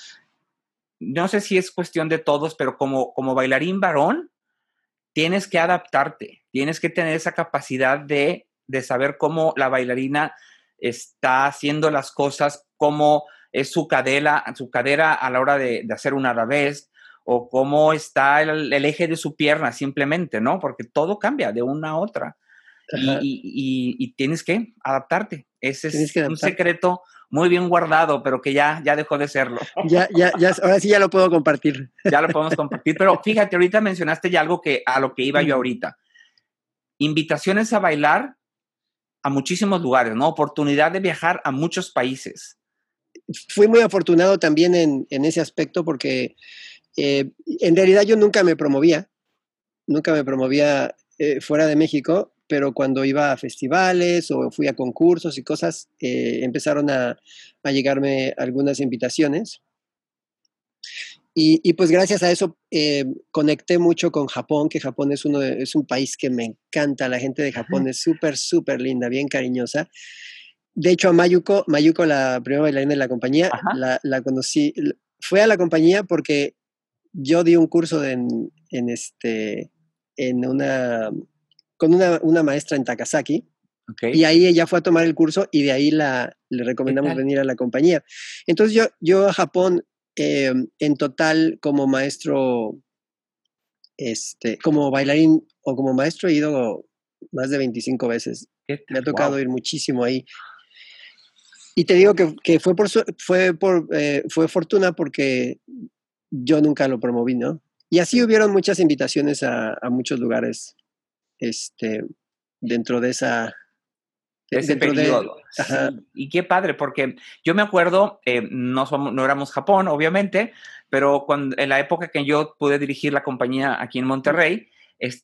No sé si es cuestión de todos, pero como, como bailarín varón, tienes que adaptarte, tienes que tener esa capacidad de, de saber cómo la bailarina está haciendo las cosas, cómo es su cadera, su cadera a la hora de, de hacer un arabesque, o cómo está el, eje de su pierna simplemente, ¿no? Porque todo cambia de una a otra y, y, tienes que adaptarte. Ese es un secreto muy bien guardado, pero que ya, ya dejó de serlo. Ya, ya, ya, ahora sí ya lo puedo compartir. Ya lo podemos compartir, pero fíjate, ahorita mencionaste ya algo que a lo que iba yo ahorita. Invitaciones a bailar a muchísimos lugares, ¿no? Oportunidad de viajar a muchos países. Fui muy afortunado también en, en ese aspecto porque eh, en realidad yo nunca me promovía, nunca me promovía eh, fuera de México pero cuando iba a festivales o fui a concursos y cosas, eh, empezaron a, a, llegarme algunas invitaciones. Y, y, pues gracias a eso eh, conecté mucho con Japón, que Japón es, uno es un país que me encanta, la gente de Japón es súper, súper linda, bien cariñosa. De hecho, a Mayuko, Mayuko, la primera bailarina de la compañía, la, la, conocí, fue a la compañía porque yo di un curso en, en, este, en una con una, una maestra en Takasaki. Y ahí ella fue a tomar el curso y de ahí la, le recomendamos venir a la compañía. Entonces yo, yo a Japón eh, en total como maestro, este, como bailarín o como maestro he ido más de 25 veces. Me ha tocado ir muchísimo ahí. Y te digo que, que fue, por, fue, por, eh, fue fortuna porque yo nunca lo promoví, ¿no? Y así hubieron muchas invitaciones a, muchos lugares este, dentro de esa... ese periodo. Y qué padre, porque yo me acuerdo, eh, no, somos, no éramos Japón, obviamente, pero cuando, en la época que yo pude dirigir la compañía aquí en Monterrey,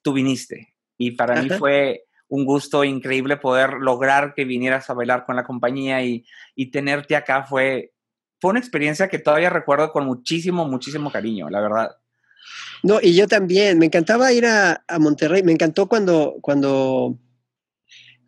tú viniste. Y para mí fue un gusto increíble poder lograr que vinieras a bailar con la compañía y, y tenerte acá. Fue, fue una experiencia que todavía recuerdo con muchísimo, muchísimo cariño, la verdad. No, y yo también, me encantaba ir a, Monterrey, me encantó cuando, cuando,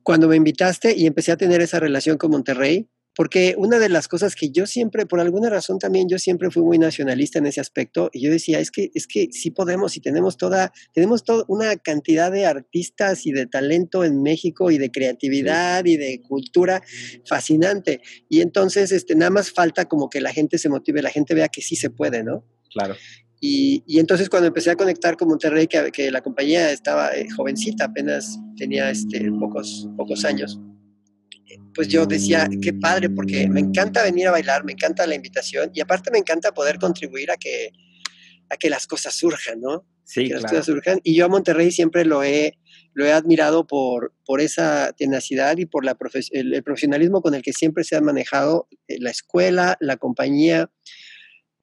cuando me invitaste y empecé a tener esa relación con Monterrey, porque una de las cosas que yo siempre, por alguna razón también, yo siempre fui muy nacionalista en ese aspecto, y yo decía, es que, es que sí podemos y tenemos toda, tenemos toda una cantidad de artistas y de talento en México y de creatividad y de cultura fascinante. Y entonces, este, nada más falta como que la gente se motive, la gente vea que sí se puede, ¿no? Claro. Y, entonces cuando empecé a conectar con Monterrey, que, que la compañía estaba eh, jovencita, apenas tenía este, pocos, pocos años, pues yo decía, qué padre, porque me encanta venir a bailar, me encanta la invitación y aparte me encanta poder contribuir a que, a que las cosas surjan, ¿no? Sí, que las cosas surjan. Y yo a Monterrey siempre lo he, lo he admirado por, por esa tenacidad y por la el, profesionalismo con el que siempre se ha manejado eh, la escuela, la compañía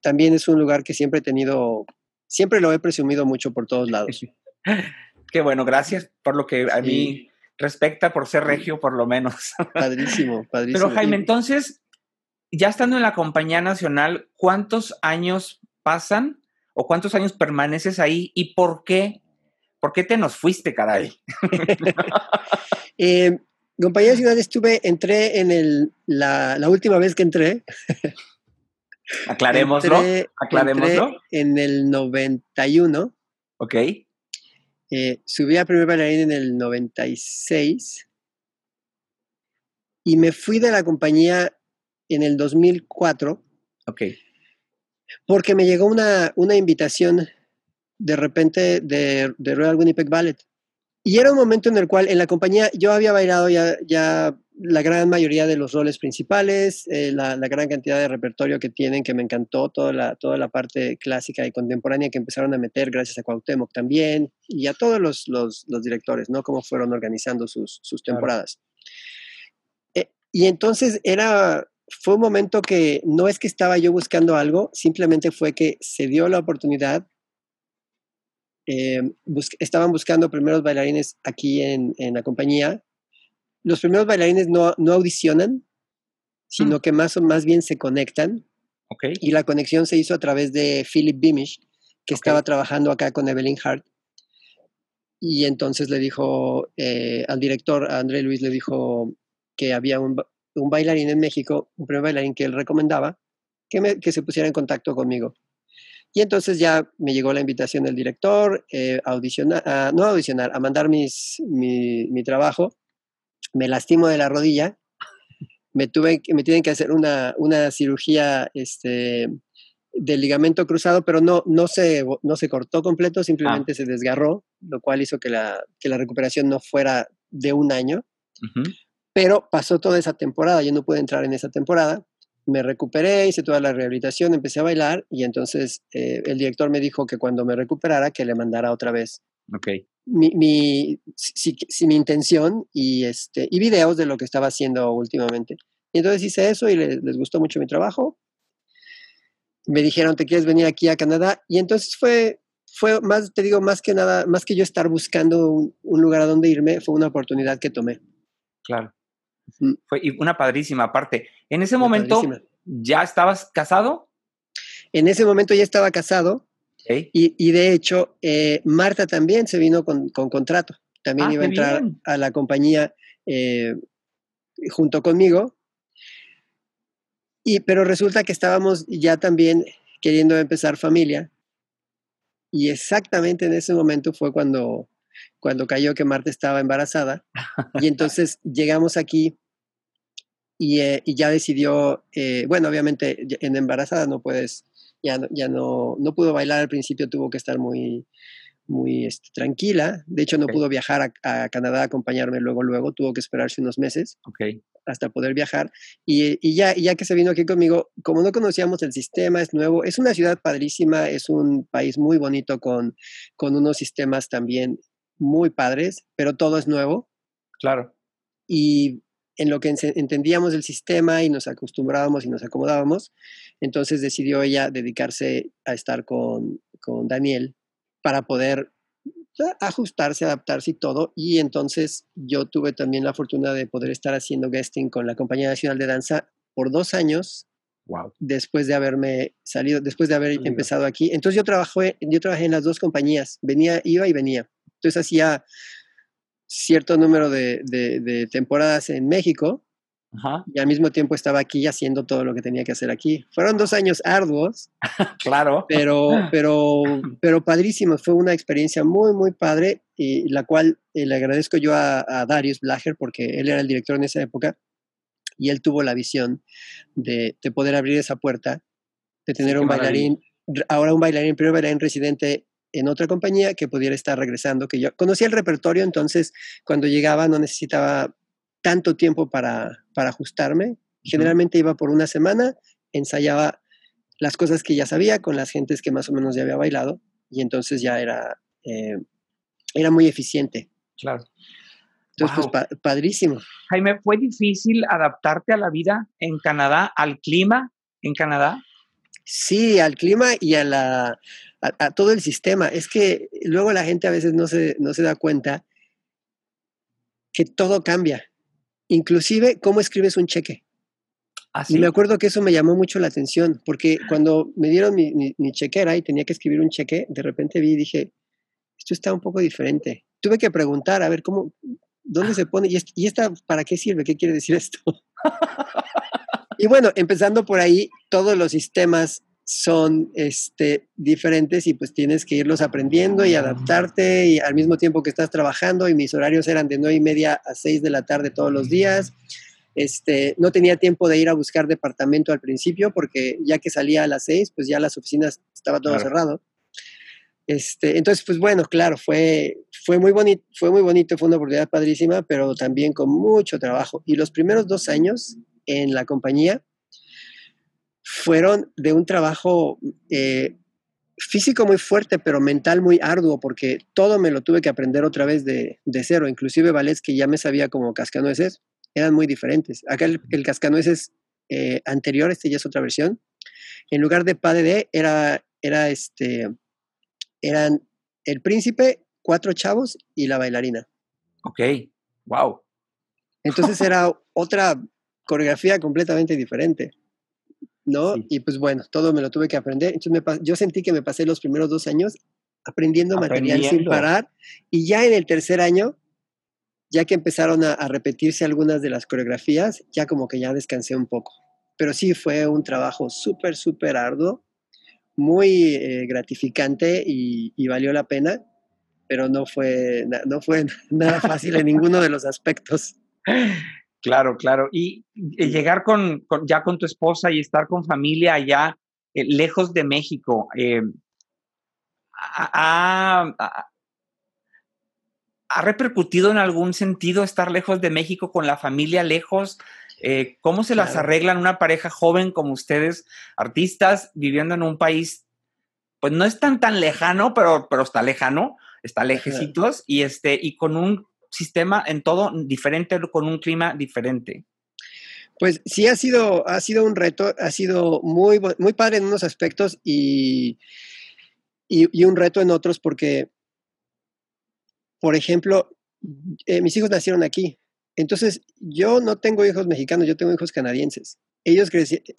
también es un lugar que siempre he tenido, siempre lo he presumido mucho por todos lados. Qué bueno, gracias por lo que a mí respecta, por ser regio por lo menos. Padrísimo, padrísimo. Pero Jaime, entonces, ya estando en la compañía nacional, ¿cuántos años pasan o cuántos años permaneces ahí y por qué? ¿Por qué te nos fuiste, caray? eh, compañía nacional estuve, entré en el, la, la última vez que entré, Aclarémoslo. aclarémoslo. en el 91. Ok. Eh, subí a primer bailarín en el 96 y me fui de la compañía en el 2004. Ok. Porque me llegó una, una invitación de repente de, de Royal Winnipeg Ballet. Y era un momento en el cual en la compañía yo había bailado ya, ya la gran mayoría de los roles principales, eh, la, gran cantidad de repertorio que tienen, que me encantó, toda la, toda la parte clásica y contemporánea que empezaron a meter gracias a Cuauhtémoc también, y a todos los, los, directores, ¿no? Cómo fueron organizando sus, sus temporadas. Eh, y entonces era, fue un momento que no es que estaba yo buscando algo, simplemente fue que se dio la oportunidad. Eh, estaban buscando primeros bailarines aquí en, en la compañía los primeros bailarines no, no audicionan, sino mm. que más o más bien se conectan. Okay. Y la conexión se hizo a través de Philip Beamish, que estaba trabajando acá con Evelyn Hart. Y entonces le dijo eh, al director, a André Luis, le dijo que había un, un, bailarín en México, un primer bailarín que él recomendaba, que, me, que se pusiera en contacto conmigo. Y entonces ya me llegó la invitación del director eh, a audicionar, a, no a audicionar, a mandar mis, mi, mi trabajo me lastimo de la rodilla, me, tuve, me tienen que hacer una, una cirugía este, del ligamento cruzado, pero no, no, se, no se cortó completo, simplemente ah. se desgarró, lo cual hizo que la, que la recuperación no fuera de un año. Pero pasó toda esa temporada, yo no pude entrar en esa temporada. Me recuperé, hice toda la rehabilitación, empecé a bailar y entonces eh, el director me dijo que cuando me recuperara que le mandara otra vez okay mi, mi, si, mi intención y, este, y videos de lo que estaba haciendo últimamente. Y entonces hice eso y les, gustó mucho mi trabajo. Me dijeron, ¿te quieres venir aquí a Canadá? Y entonces fue, fue más, te digo, más que nada, más que yo estar buscando un, lugar a donde irme, fue una oportunidad que tomé. Claro. Fue una padrísima parte. En ese momento, ¿ya estabas casado? En ese momento ya estaba casado y, de hecho, eh, Marta también se vino con, contrato. También ah, iba a entrar a la compañía eh, junto conmigo. Y, pero resulta que estábamos ya también queriendo empezar familia. Y exactamente en ese momento fue cuando, cuando cayó que Marta estaba embarazada. Y entonces llegamos aquí y, eh, y ya decidió, bueno, obviamente en embarazada no puedes ya, ya no, no pudo bailar al principio, tuvo que estar muy, muy este, tranquila. De hecho, no pudo viajar a, Canadá a acompañarme luego, luego, tuvo que esperarse unos meses hasta poder viajar. Y, ya, ya que se vino aquí conmigo, como no conocíamos el sistema, es nuevo, es una ciudad padrísima, es un país muy bonito con, con unos sistemas también muy padres, pero todo es nuevo. Claro. Y en lo que entendíamos el sistema y nos acostumbrábamos y nos acomodábamos, entonces decidió ella dedicarse a estar con, con Daniel para poder ajustarse, adaptarse y todo. Y entonces yo tuve también la fortuna de poder estar haciendo guesting con la Compañía Nacional de Danza por dos años. Wow. Después de haberme salido, después de haber empezado aquí. Entonces yo trabajé, yo trabajé en las dos compañías, venía, iba y venía. Entonces hacía cierto número de, de temporadas en México y al mismo tiempo estaba aquí haciendo todo lo que tenía que hacer aquí. Fueron dos años arduos. claro. Pero, pero, pero padrísimos. Fue una experiencia muy, muy padre y la cual eh, le agradezco yo a, Darius Blacher porque él era el director en esa época y él tuvo la visión de, de poder abrir esa puerta, de tener un bailarín, ahora un bailarín, primer bailarín residente en otra compañía que pudiera estar regresando, que yo conocía el repertorio, entonces cuando llegaba no necesitaba tanto tiempo para, para ajustarme. Generalmente iba por una semana, ensayaba las cosas que ya sabía con las gentes que más o menos ya había bailado y entonces ya era, eh, era muy eficiente. Claro. Entonces, pues padrísimo. Jaime, ¿fue difícil adaptarte a la vida en Canadá, al clima en Canadá? Sí, al clima y a, la, a, todo el sistema. Es que luego la gente a veces no se, no se da cuenta que todo cambia inclusive cómo escribes un cheque. ¿Ah, y me acuerdo que eso me llamó mucho la atención, porque cuando me dieron mi, mi, chequera y tenía que escribir un cheque, de repente vi y dije, esto está un poco diferente. Tuve que preguntar, a ver, ¿cómo, dónde se pone? ¿Y, esta para qué sirve? ¿Qué quiere decir esto? y bueno, empezando por ahí, todos los sistemas son este, diferentes y pues tienes que irlos aprendiendo y adaptarte y al mismo tiempo que estás trabajando y mis horarios eran de nueve y media a 6 de la tarde todos los días. Este, no tenía tiempo de ir a buscar departamento al principio porque ya que salía a las 6, pues ya las oficinas estaba todo cerrado. Este, entonces, pues bueno, claro, fue, fue, muy bonito, fue muy bonito, fue una oportunidad padrísima, pero también con mucho trabajo. Y los primeros dos años en la compañía, fueron de un trabajo eh, físico muy fuerte, pero mental muy arduo, porque todo me lo tuve que aprender otra vez de, cero, inclusive ballets que ya me sabía como cascanueces, eran muy diferentes. Acá el, cascanueces eh, anterior, este ya es otra versión, en lugar de pas de era, era este, eran el príncipe, cuatro chavos y la bailarina. Ok, wow. Entonces era otra coreografía completamente diferente. ¿no? Y pues bueno, todo me lo tuve que aprender. Entonces yo sentí que me pasé los primeros dos años aprendiendo, material sin parar y ya en el tercer año, ya que empezaron a, repetirse algunas de las coreografías, ya como que ya descansé un poco. Pero sí fue un trabajo súper, súper arduo, muy eh, gratificante y, y, valió la pena, pero no fue, no fue nada fácil en ninguno de los aspectos. Claro, claro. Y, llegar con, ya con tu esposa y estar con familia allá, eh, lejos de México, eh, ha, repercutido en algún sentido estar lejos de México con la familia lejos? Eh, ¿Cómo se las arreglan una pareja joven como ustedes, artistas, viviendo en un país, pues no es tan tan lejano, pero, pero está lejano, está lejecitos, y, este, y con un sistema en todo diferente, con un clima diferente. Pues sí, ha sido, ha sido un reto, ha sido muy, muy padre en unos aspectos y, y, un reto en otros porque, por ejemplo, eh, mis hijos nacieron aquí. Entonces, yo no tengo hijos mexicanos, yo tengo hijos canadienses. Ellos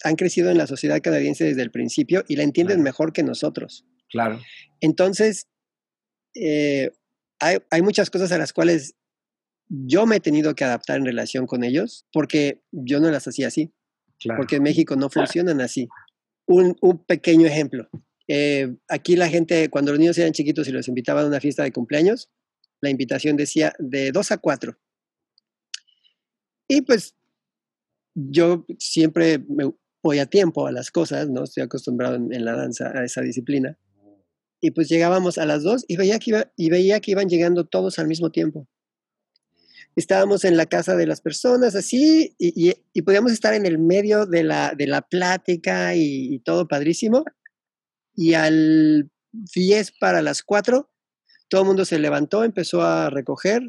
han crecido en la sociedad canadiense desde el principio y la entienden mejor que nosotros. Claro. Entonces, eh, hay, hay, muchas cosas a las cuales yo me he tenido que adaptar en relación con ellos porque yo no las hacía así. Porque en México no funcionan así. Un, pequeño ejemplo. Eh, aquí la gente, cuando los niños eran chiquitos y los invitaban a una fiesta de cumpleaños, la invitación decía de dos a cuatro. Y pues yo siempre me voy a tiempo a las cosas, ¿no? Estoy acostumbrado en, en la danza a esa disciplina. y pues llegábamos a las 2 y veía, que iba, y veía que iban llegando todos al mismo tiempo. Estábamos en la casa de las personas así y, y, podíamos estar en el medio de la, de la plática y, todo padrísimo. Y al 10 para las 4, todo el mundo se levantó, empezó a recoger,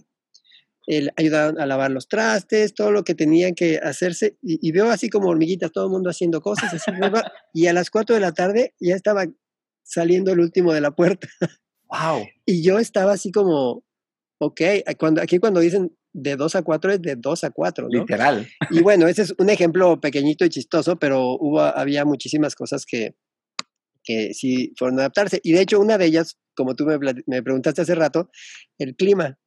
el, ayudaron a lavar los trastes, todo lo que tenían que hacerse. Y, veo así como hormiguitas, todo el mundo haciendo cosas así. y a las 4 de la tarde ya estaba saliendo el último de la puerta. Wow. Y yo estaba así como, ok, cuando, aquí cuando dicen de 2 a 4 es de 2 a 4, ¿no? Literal. Y bueno, ese es un ejemplo pequeñito y chistoso, pero hubo, había muchísimas cosas que, que sí fueron a adaptarse. Y de hecho, una de ellas, como tú me, me preguntaste hace rato, el clima.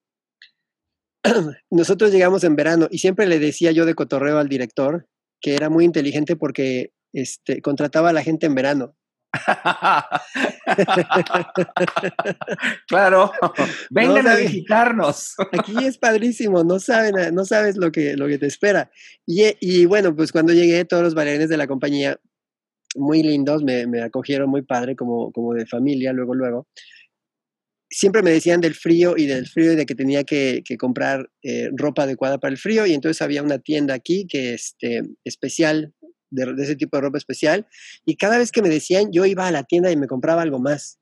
Nosotros llegamos en verano y siempre le decía yo de cotorreo al director que era muy inteligente porque este, contrataba a la gente en verano. claro, vengan a visitarnos. Aquí es padrísimo, no saben, no sabes lo que, lo que te espera. Y, y bueno, pues cuando llegué, todos los bailarines de la compañía, muy lindos, me, me acogieron muy padre, como, como de familia, luego, luego. Siempre me decían del frío y del frío y de que tenía que, que comprar eh, ropa adecuada para el frío y entonces había una tienda aquí que este especial de, ese tipo de ropa especial. Y cada vez que me decían, yo iba a la tienda y me compraba algo más.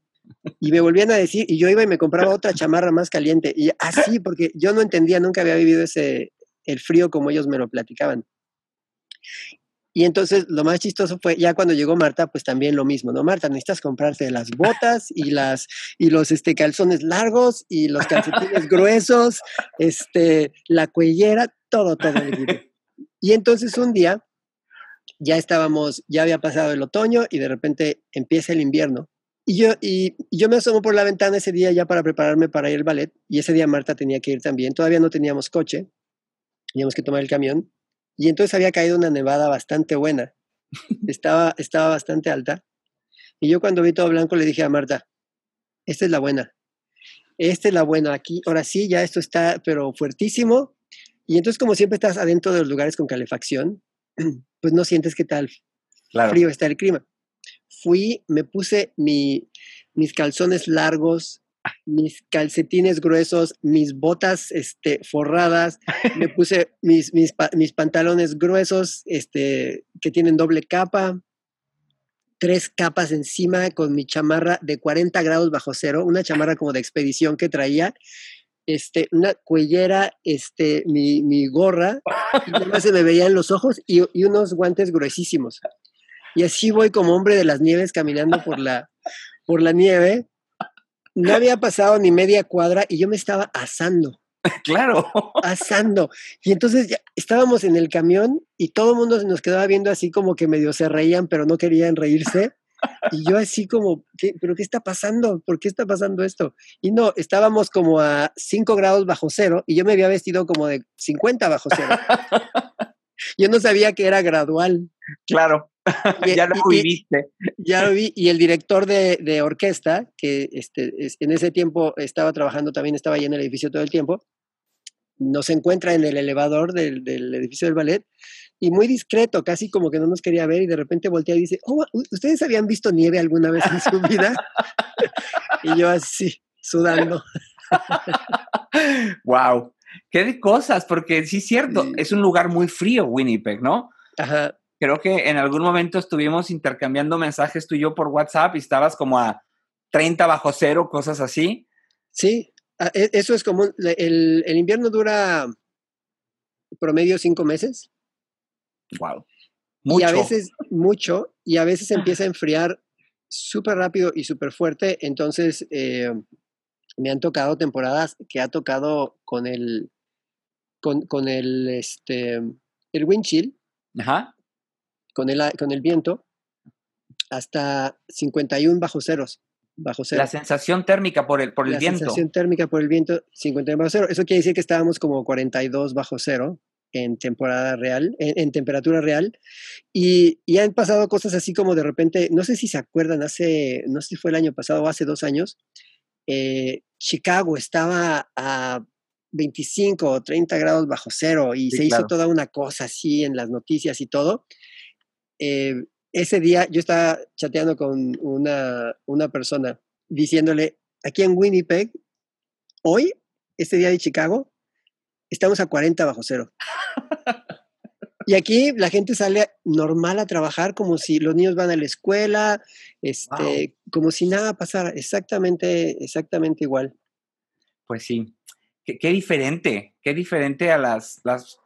Y me volvían a decir, y yo iba y me compraba otra chamarra más caliente. Y así, porque yo no entendía, nunca había vivido ese, el frío como ellos me lo platicaban. Y entonces lo más chistoso fue ya cuando llegó Marta, pues también lo mismo, ¿no? Marta, necesitas comprarte las botas y las y los este calzones largos y los calcetines gruesos, este la cuellera, todo todo Y entonces un día ya estábamos, ya había pasado el otoño y de repente empieza el invierno. Y yo, y, yo me asomo por la ventana ese día ya para prepararme para ir al ballet y ese día Marta tenía que ir también. Todavía no teníamos coche, teníamos que tomar el camión y entonces había caído una nevada bastante buena. Estaba, estaba bastante alta. Y yo cuando vi todo blanco le dije a Marta, esta es la buena. Esta es la buena. Aquí, ahora sí, ya esto está, pero fuertísimo. Y entonces, como siempre estás adentro de los lugares con calefacción, pues no sientes qué tal frío está el clima. Fui, me puse mi, mis calzones largos, mis calcetines gruesos, mis botas este, forradas, me puse mis, mis, mis, pantalones gruesos este, que tienen doble capa, tres capas encima con mi chamarra de 40 grados bajo cero, una chamarra como de expedición que traía, este, una cuellera, este, mi, mi gorra, y además se me veían los ojos y, y, unos guantes gruesísimos. Y así voy como hombre de las nieves caminando por la, por la nieve. No había pasado ni media cuadra y yo me estaba asando. Claro. Asando. Y entonces ya estábamos en el camión y todo el mundo se nos quedaba viendo así como que medio se reían, pero no querían reírse. Y yo así como, ¿pero qué está pasando? ¿Por qué está pasando esto? Y no, estábamos como a 5 grados bajo cero y yo me había vestido como de 50 bajo cero. yo no sabía que era gradual. Claro, ya lo viviste. ya lo vi, y el director de, de orquesta, que este, en ese tiempo estaba trabajando, también estaba ahí en el edificio todo el tiempo, nos encuentra en el elevador del, del edificio del ballet y muy discreto, casi como que no nos quería ver y de repente voltea y dice, oh, ¿ustedes habían visto nieve alguna vez en su vida? y yo así, sudando. wow, qué de cosas, porque sí es cierto, es un lugar muy frío Winnipeg, ¿no? Ajá. Creo que en algún momento estuvimos intercambiando mensajes tú y yo por WhatsApp y estabas como a 30 bajo cero, cosas así. Sí, e, eso es común. El, el invierno dura promedio cinco meses. Wow. Y a veces mucho, y a veces empieza a enfriar súper rápido y súper fuerte. Entonces, eh, me han tocado temporadas que ha tocado con el, con, con el, este, el wind chill, Ajá. Con, el, con el viento, hasta 51 bajo ceros. Bajo cero. La sensación térmica por el, por el viento. La sensación térmica por el viento, 51 bajo cero. Eso quiere decir que estábamos como 42 bajo cero en temporada real, en, temperatura real. Y, y, han pasado cosas así como de repente, no sé si se acuerdan, hace, no sé si fue el año pasado o hace dos años, eh, Chicago estaba a 25 o 30 grados bajo cero y se hizo toda una cosa así en las noticias y todo. Eh, ese día yo estaba chateando con una, una persona diciéndole, aquí en Winnipeg, hoy, este día de Chicago, estamos a 40 bajo cero. Y aquí la gente sale normal a trabajar como si los niños van a la escuela, este, como si nada pasara, exactamente, exactamente igual. Pues sí, qué, diferente, qué diferente a las, las,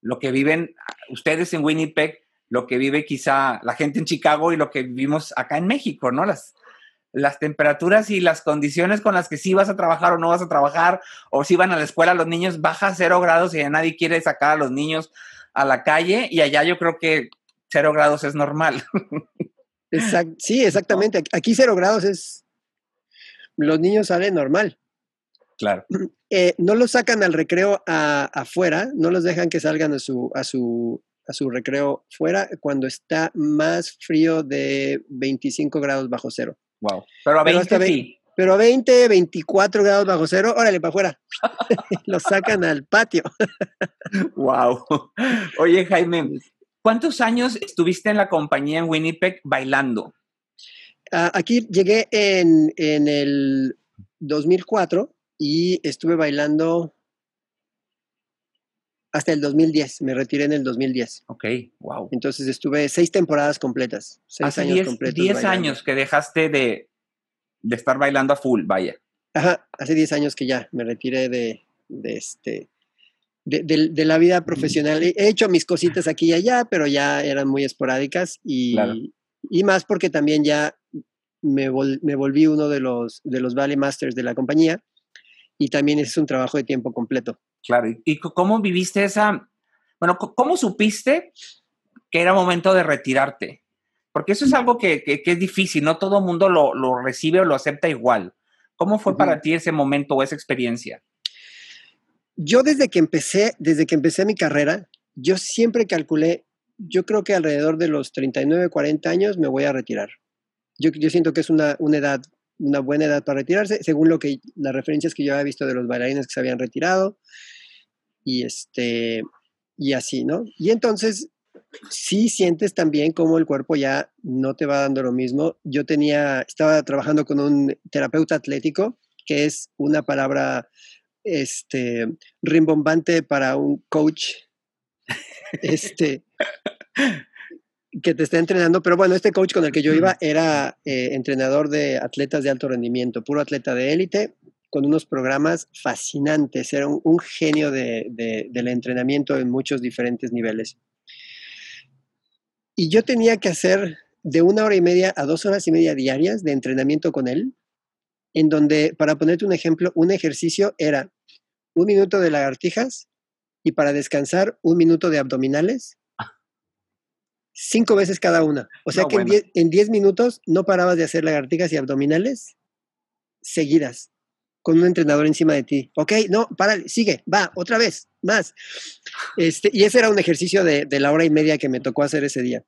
lo que viven ustedes en Winnipeg, lo que vive quizá la gente en Chicago y lo que vivimos acá en México, ¿no? Las, las temperaturas y las condiciones con las que sí vas a trabajar o no vas a trabajar, o si van a la escuela los niños, baja a cero grados y ya nadie quiere sacar a los niños a la calle y allá yo creo que cero grados es normal. sí, exactamente. Aquí cero grados es... Los niños salen normal. Claro. Eh, no los sacan al recreo afuera, no los dejan que salgan a su, a su, a su recreo fuera cuando está más frío de 25 grados bajo cero. Wow. Pero a 20 sí. Pero a 20, 24 grados bajo cero, órale para afuera. los sacan al patio. wow. Oye, Jaime, ¿cuántos años estuviste en la compañía en Winnipeg bailando? Ah, aquí llegué en, en el 2004 y estuve bailando hasta el 2010. Me retiré en el 2010. Ok, wow. Entonces estuve seis temporadas completas. Seis Hace años completos. Diez años que dejaste de, de, estar bailando a full, vaya. Ajá, hace diez años que ya me retiré de, de este. De, la vida profesional. He hecho mis cositas aquí y allá, pero ya eran muy esporádicas y, y más porque también ya me, me, volví uno de los, de los Valley Masters de la compañía y también es un trabajo de tiempo completo. Claro, ¿y cómo viviste esa, bueno, cómo supiste que era momento de retirarte? Porque eso es algo que, es difícil, no todo el mundo lo, recibe o lo acepta igual. ¿Cómo fue para ti ese momento o esa experiencia? Yo desde que empecé, desde que empecé mi carrera, yo siempre calculé, yo creo que alrededor de los 39, 40 años me voy a retirar. Yo, yo siento que es una, una edad una buena edad para retirarse, según lo que las referencias que yo había visto de los bailarines que se habían retirado y este y así, ¿no? Y entonces sí sientes también como el cuerpo ya no te va dando lo mismo. Yo tenía estaba trabajando con un terapeuta atlético, que es una palabra este rimbombante para un coach este que te está entrenando, pero bueno, este coach con el que yo iba era eh, entrenador de atletas de alto rendimiento, puro atleta de élite, con unos programas fascinantes, era un, genio de, del entrenamiento en muchos diferentes niveles. Y yo tenía que hacer de una hora y media a dos horas y media diarias de entrenamiento con él, en donde, para ponerte un ejemplo, un ejercicio era un minuto de lagartijas y para descansar un minuto de abdominales cinco veces cada una. O sea que en, diez, minutos no parabas de hacer lagartijas y abdominales seguidas con un entrenador encima de ti. Ok, no, para, sigue, va, otra vez, más. Este, y ese era un ejercicio de, la hora y media que me tocó hacer ese día.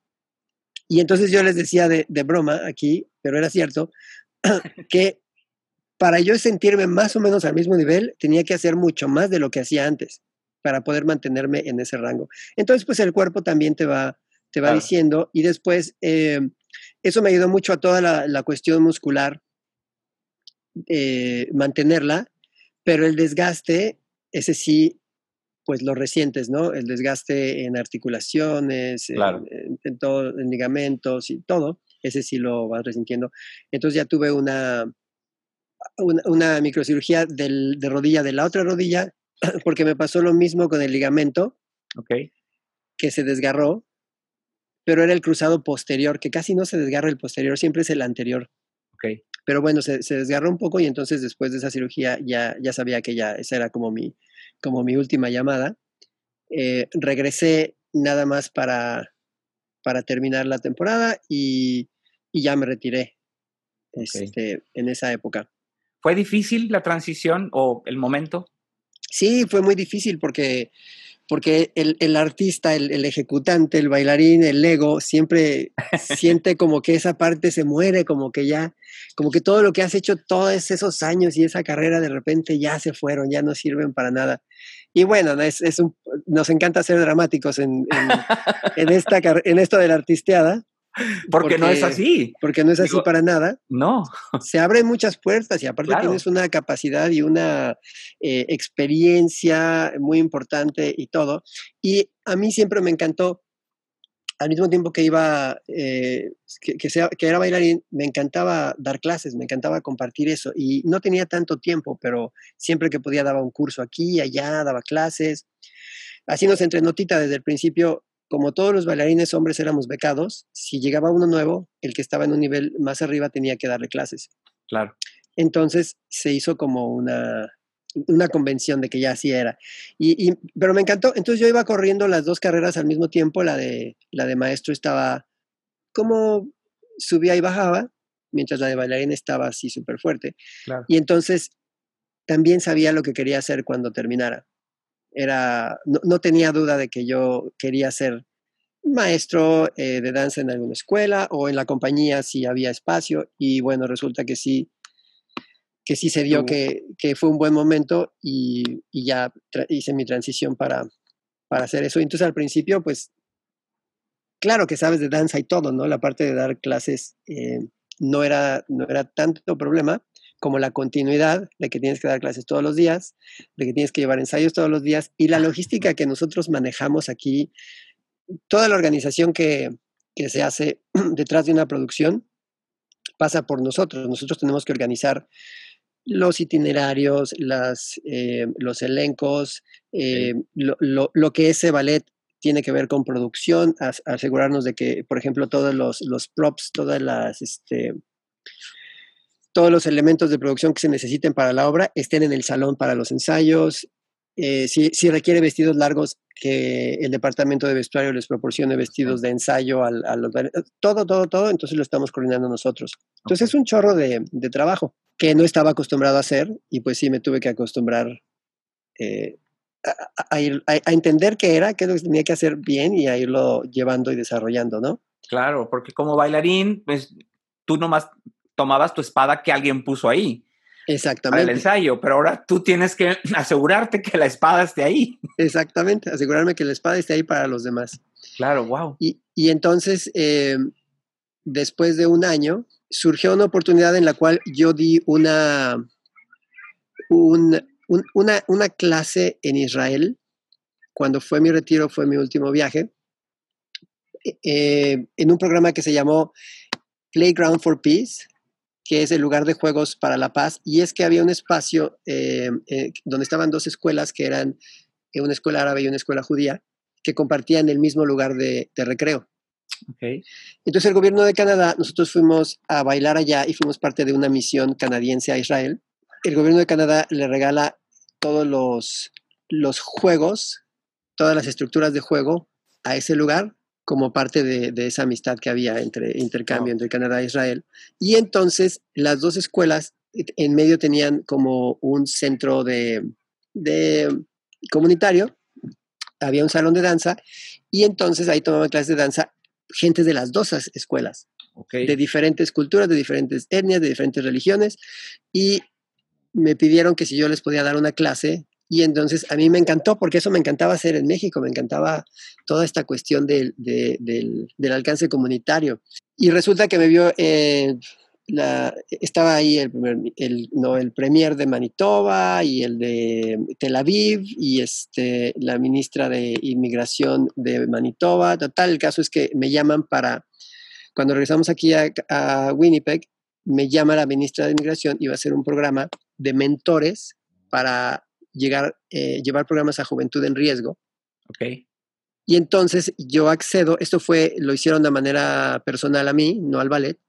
Y entonces yo les decía de, de broma aquí, pero era cierto, que para yo sentirme más o menos al mismo nivel, tenía que hacer mucho más de lo que hacía antes para poder mantenerme en ese rango. Entonces, pues el cuerpo también te va, te va diciendo. Y después, eh, eso me ayudó mucho a toda la, cuestión muscular, eh, mantenerla, pero el desgaste, ese sí, pues lo resientes, ¿no? El desgaste en articulaciones, en, todo, en ligamentos y todo, ese sí lo vas resintiendo. Entonces ya tuve una, una, microcirugía del, de rodilla de la otra rodilla, porque me pasó lo mismo con el ligamento, okay. que se desgarró pero era el cruzado posterior, que casi no se desgarra el posterior, siempre es el anterior. Okay. Pero bueno, se, se, desgarró un poco y entonces después de esa cirugía ya, ya sabía que ya esa era como mi, como mi última llamada. Eh, regresé nada más para, para terminar la temporada y, y ya me retiré este, en esa época. ¿Fue difícil la transición o el momento? Sí, fue muy difícil porque porque el, artista, el, ejecutante, el bailarín, el ego, siempre siente como que esa parte se muere, como que ya, como que todo lo que has hecho todos esos años y esa carrera de repente ya se fueron, ya no sirven para nada. Y bueno, es, nos encanta ser dramáticos en, esta, en esto de la artisteada. Porque, no es así. Porque no es así para nada. No. Se abren muchas puertas y aparte tienes una capacidad y una eh, experiencia muy importante y todo. Y a mí siempre me encantó, al mismo tiempo que iba, eh, que, sea, que era bailarín, me encantaba dar clases, me encantaba compartir eso. Y no tenía tanto tiempo, pero siempre que podía daba un curso aquí, allá, daba clases. Así nos entre notita desde el principio como todos los bailarines hombres éramos becados, si llegaba uno nuevo, el que estaba en un nivel más arriba tenía que darle clases. Claro. Entonces se hizo como una, una convención de que ya así era. Y, pero me encantó. Entonces yo iba corriendo las dos carreras al mismo tiempo. La de, la de maestro estaba como subía y bajaba, mientras la de bailarín estaba así súper fuerte. Y entonces también sabía lo que quería hacer cuando terminara era, no, tenía duda de que yo quería ser maestro eh, de danza en alguna escuela o en la compañía si había espacio y bueno, resulta que sí, que sí se dio que, fue un buen momento y, ya hice mi transición para, para hacer eso. Entonces al principio, pues, claro que sabes de danza y todo, ¿no? La parte de dar clases eh, no, era, no era tanto problema, como la continuidad de que tienes que dar clases todos los días, de que tienes que llevar ensayos todos los días y la logística que nosotros manejamos aquí, toda la organización que, se hace detrás de una producción pasa por nosotros. Nosotros tenemos que organizar los itinerarios, las, eh, los elencos, eh, lo, que ese ballet tiene que ver con producción, asegurarnos de que, por ejemplo, todos los, los props, todas las, este, todos los elementos de producción que se necesiten para la obra estén en el salón para los ensayos. Eh, si, requiere vestidos largos, que el departamento de vestuario les proporcione vestidos de ensayo a los... Todo, todo, todo, entonces lo estamos coordinando nosotros. Entonces es un chorro de, trabajo que no estaba acostumbrado a hacer y pues sí me tuve que acostumbrar eh, a, a, entender qué era, qué es lo que tenía que hacer bien y a irlo llevando y desarrollando, ¿no? Claro, porque como bailarín, pues tú nomás tomabas tu espada que alguien puso ahí. Exactamente. Para el ensayo, pero ahora tú tienes que asegurarte que la espada esté ahí. Exactamente, asegurarme que la espada esté ahí para los demás. Claro, wow. Y, entonces, eh, después de un año, surgió una oportunidad en la cual yo di una, una, una clase en Israel. Cuando fue mi retiro, fue mi último viaje, eh, en un programa que se llamó Playground for Peace, que es el lugar de juegos para la paz, y es que había un espacio eh, eh, donde estaban dos escuelas, que eran eh, una escuela árabe y una escuela judía, que compartían el mismo lugar de, recreo. Entonces el gobierno de Canadá, nosotros fuimos a bailar allá y fuimos parte de una misión canadiense a Israel. El gobierno de Canadá le regala todos los, los juegos, todas las estructuras de juego a ese lugar como parte de, esa amistad que había entre intercambio entre Canadá e Israel. Y entonces las dos escuelas en medio tenían como un centro de, comunitario, había un salón de danza y entonces ahí tomaban clases de danza gente de las dos escuelas, de diferentes culturas, de diferentes etnias, de diferentes religiones y me pidieron que si yo les podía dar una clase y entonces a mí me encantó, porque eso me encantaba hacer en México, me encantaba toda esta cuestión del, del, alcance comunitario. Y resulta que me vio, eh, estaba ahí el, el, no, el premier de Manitoba y el de Tel Aviv y este, la ministra de Inmigración de Manitoba. Total, el caso es que me llaman para, cuando regresamos aquí a, a Winnipeg, me llama la ministra de Inmigración y va a hacer un programa de mentores para llegar, eh, llevar programas a juventud en riesgo. Ok. Y entonces yo accedo, esto fue, lo hicieron de manera personal a mí, no al ballet.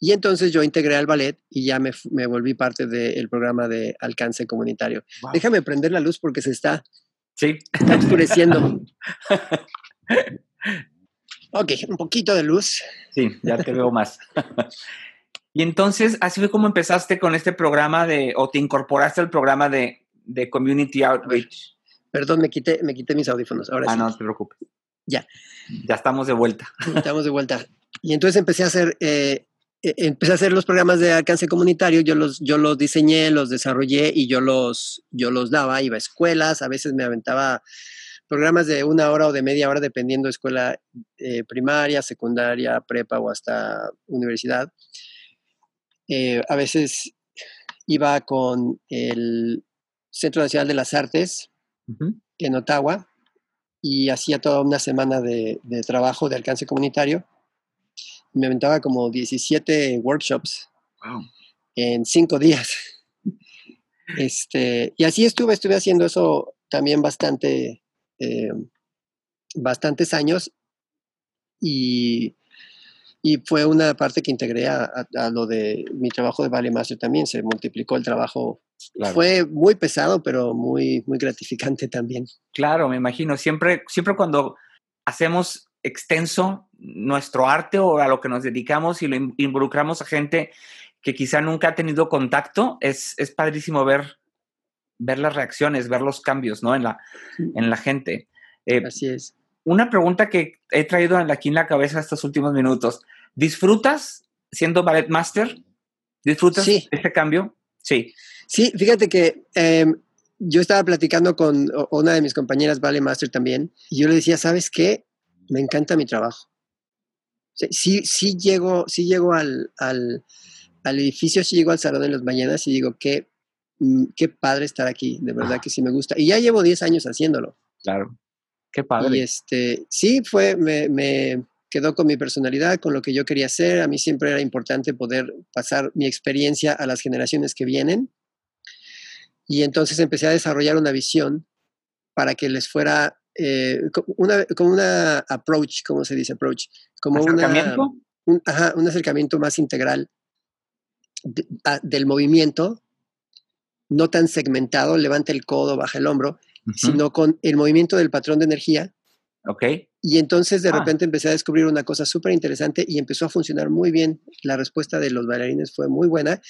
Y entonces yo integré al ballet y ya me, me volví parte del programa de alcance comunitario. Déjame prender la luz porque se está, sí. está oscureciendo. ok, un poquito de luz. Sí, ya te veo más. y entonces, así fue como empezaste con este programa de, o te incorporaste al programa de de Community Outreach. Perdón, me quité, me quité mis audífonos. Ahora ah, sí. no, no te preocupes. Ya. Ya estamos de vuelta. Estamos de vuelta. Y entonces empecé a hacer, eh, eh, empecé a hacer los programas de alcance comunitario. Yo los, yo los diseñé, los desarrollé y yo los, yo los daba. Iba a escuelas, a veces me aventaba programas de una hora o de media hora, dependiendo de escuela eh, primaria, secundaria, prepa o hasta universidad. Eh, a veces iba con el Centro Nacional de las Artes en Ottawa y hacía toda una semana de, trabajo de alcance comunitario. Me aventaba como 17 workshops en cinco días. Este, y así estuve, estuve haciendo eso también bastante, eh, bastantes años y, y, fue una parte que integré a, lo de mi trabajo de Valley Master también, se multiplicó el trabajo. Fue muy pesado, pero muy, muy gratificante también. Claro, me imagino, siempre, siempre cuando hacemos extenso nuestro arte o a lo que nos dedicamos y lo involucramos a gente que quizá nunca ha tenido contacto, es, es padrísimo ver, ver las reacciones, ver los cambios ¿no? en, la, en la gente. Eh, Así es. Una pregunta que he traído aquí en la cabeza estos últimos minutos. ¿Disfrutas siendo ballet master? ¿Disfrutas este cambio? Sí. Sí, fíjate que em, yo estaba platicando con una de mis compañeras ballet master también y yo le decía, ¿sabes qué? Me encanta mi trabajo. Sí, sí, llego, sí llego al, al al edificio, sí llego al salón en las mañanas y digo, qué, mm, qué padre estar aquí, de verdad que sí me gusta. Y ya llevo 10 años haciéndolo. Claro, qué padre. Y este, sí, fue, me, me quedó con mi personalidad, con lo que yo quería hacer. A mí siempre era importante poder pasar mi experiencia a las generaciones que vienen. Y entonces empecé a desarrollar una visión para que les fuera eh, una, como una approach, ¿cómo se dice approach? Como ¿Acercamiento? un, ajá, un acercamiento más integral del movimiento, no tan segmentado, levanta el codo, baja el hombro, sino con el movimiento del patrón de energía. Ok. Y entonces de ah. repente empecé a descubrir una cosa súper interesante y empezó a funcionar muy bien. La respuesta de los bailarines fue muy buena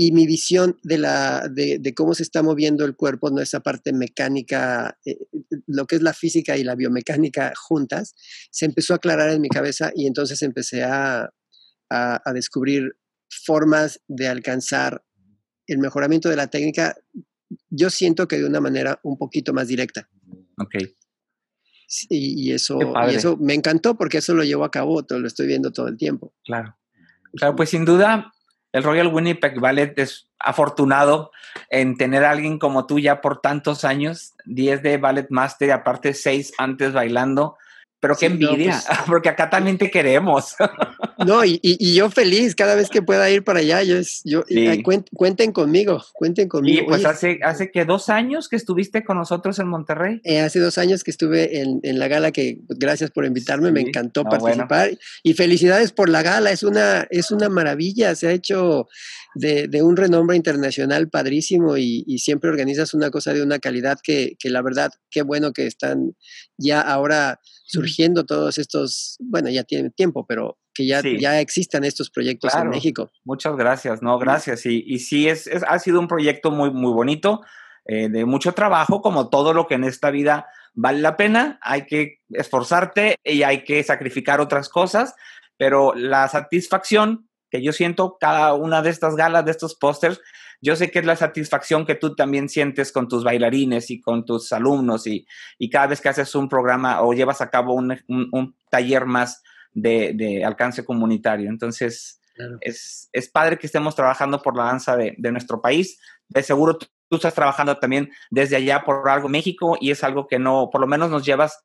y mi visión de, la, de, cómo se está moviendo el cuerpo, no esa parte mecánica, eh, lo que es la física y la biomecánica juntas, se empezó a aclarar en mi cabeza y entonces empecé a, a, a descubrir formas de alcanzar el mejoramiento de la técnica, yo siento que de una manera un poquito más directa. Ok. Y, eso, y eso me encantó porque eso lo llevo a cabo, todo, lo estoy viendo todo el tiempo. Claro. Claro, pues sin duda el Royal Winnipeg Ballet es afortunado en tener a alguien como tú ya por tantos años, 10 de Ballet Master y aparte 6 antes bailando. Pero qué envidia, pues porque acá también te queremos. No, y, y, yo feliz cada vez que pueda ir para allá. Yo, yo cuenten conmigo, cuenten conmigo. Y pues hace, hace que dos años que estuviste con nosotros en Monterrey. Eh, hace dos años que estuve en, en, la gala, que pues, gracias por invitarme, me encantó participar. Y felicidades por la gala, es una, es una maravilla, se ha hecho de, de un renombre internacional padrísimo y, y, siempre organizas una cosa de una calidad que, que la verdad, qué bueno que están ya ahora surgiendo todos estos, bueno, ya tienen tiempo, pero que ya, ya existan estos proyectos en México. Muchas gracias, no, gracias. Y, y sí, es, ha sido un proyecto muy, muy bonito, eh, de mucho trabajo, como todo lo que en esta vida vale la pena. Hay que esforzarte y hay que sacrificar otras cosas, pero la satisfacción que yo siento cada una de estas galas, de estos pósters, yo sé que es la satisfacción que tú también sientes con tus bailarines y con tus alumnos y, y cada vez que haces un programa o llevas a cabo un, un, taller más de, de, alcance comunitario. Entonces, es, es, padre que estemos trabajando por la danza de, de nuestro país. De seguro tú, estás trabajando también desde allá por algo México y es algo que no, por lo menos nos llevas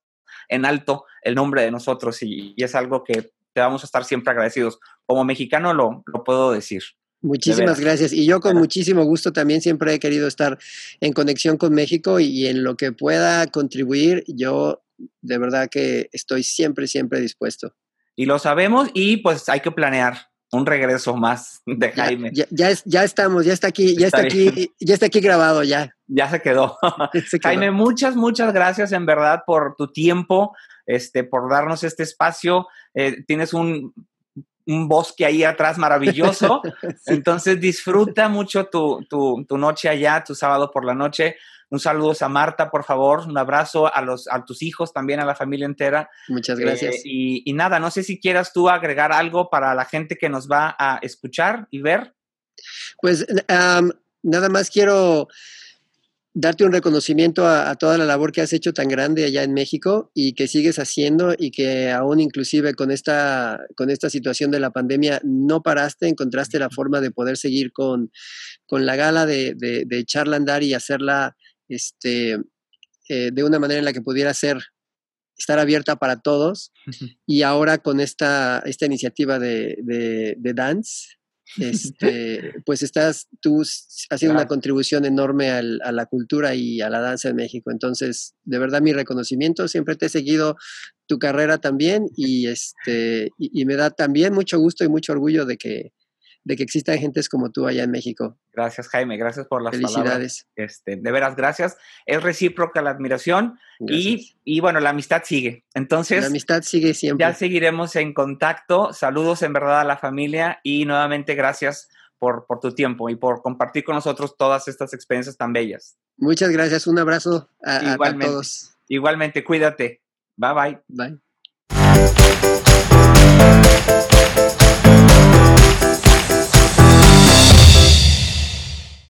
en alto el nombre de nosotros y, y es algo que te vamos a estar siempre agradecidos. Como mexicano lo, lo puedo decir. Muchísimas gracias. Y yo con muchísimo gusto también siempre he querido estar en conexión con México y, en lo que pueda contribuir, yo de verdad que estoy siempre, siempre dispuesto. Y lo sabemos y pues hay que planear un regreso más de Jaime. Ya, ya, estamos, ya está aquí, ya está, aquí, ya está aquí grabado ya. Ya se quedó. Jaime, muchas, muchas gracias en verdad por tu tiempo, este, por darnos este espacio. Eh, tienes un un bosque ahí atrás maravilloso. Entonces disfruta mucho tu, tu, noche allá, tu sábado por la noche. Un saludo a Marta, por favor. Un abrazo a, los, a tus hijos, también a la familia entera. Muchas gracias. Eh, y, nada, no sé si quieras tú agregar algo para la gente que nos va a escuchar y ver. Pues nada más quiero darte un reconocimiento a, toda la labor que has hecho tan grande allá en México y que sigues haciendo y que aún inclusive con esta, con esta situación de la pandemia no paraste, encontraste la forma de poder seguir con, con la gala, de, de, de echarla a andar y hacerla este, eh, de una manera en la que pudiera ser estar abierta para todos. Y ahora con esta, esta iniciativa de, de, de Dance, este, pues estás tú haciendo una contribución enorme a la cultura y a la danza en México. Entonces, de verdad, mi reconocimiento, siempre te he seguido tu carrera también y, este, y me da también mucho gusto y mucho orgullo de que, de que existan gentes como tú allá en México. Gracias, Jaime. Gracias por las Felicidades. Este, de veras, gracias. Es recíproca la admiración y, y, bueno, la amistad sigue. Entonces, la amistad sigue siempre. Ya seguiremos en contacto. Saludos en verdad a la familia y nuevamente gracias por, por tu tiempo y por compartir con nosotros todas estas experiencias tan bellas. Muchas gracias. Un abrazo a, a todos. Igualmente, cuídate. Bye bye. Bye.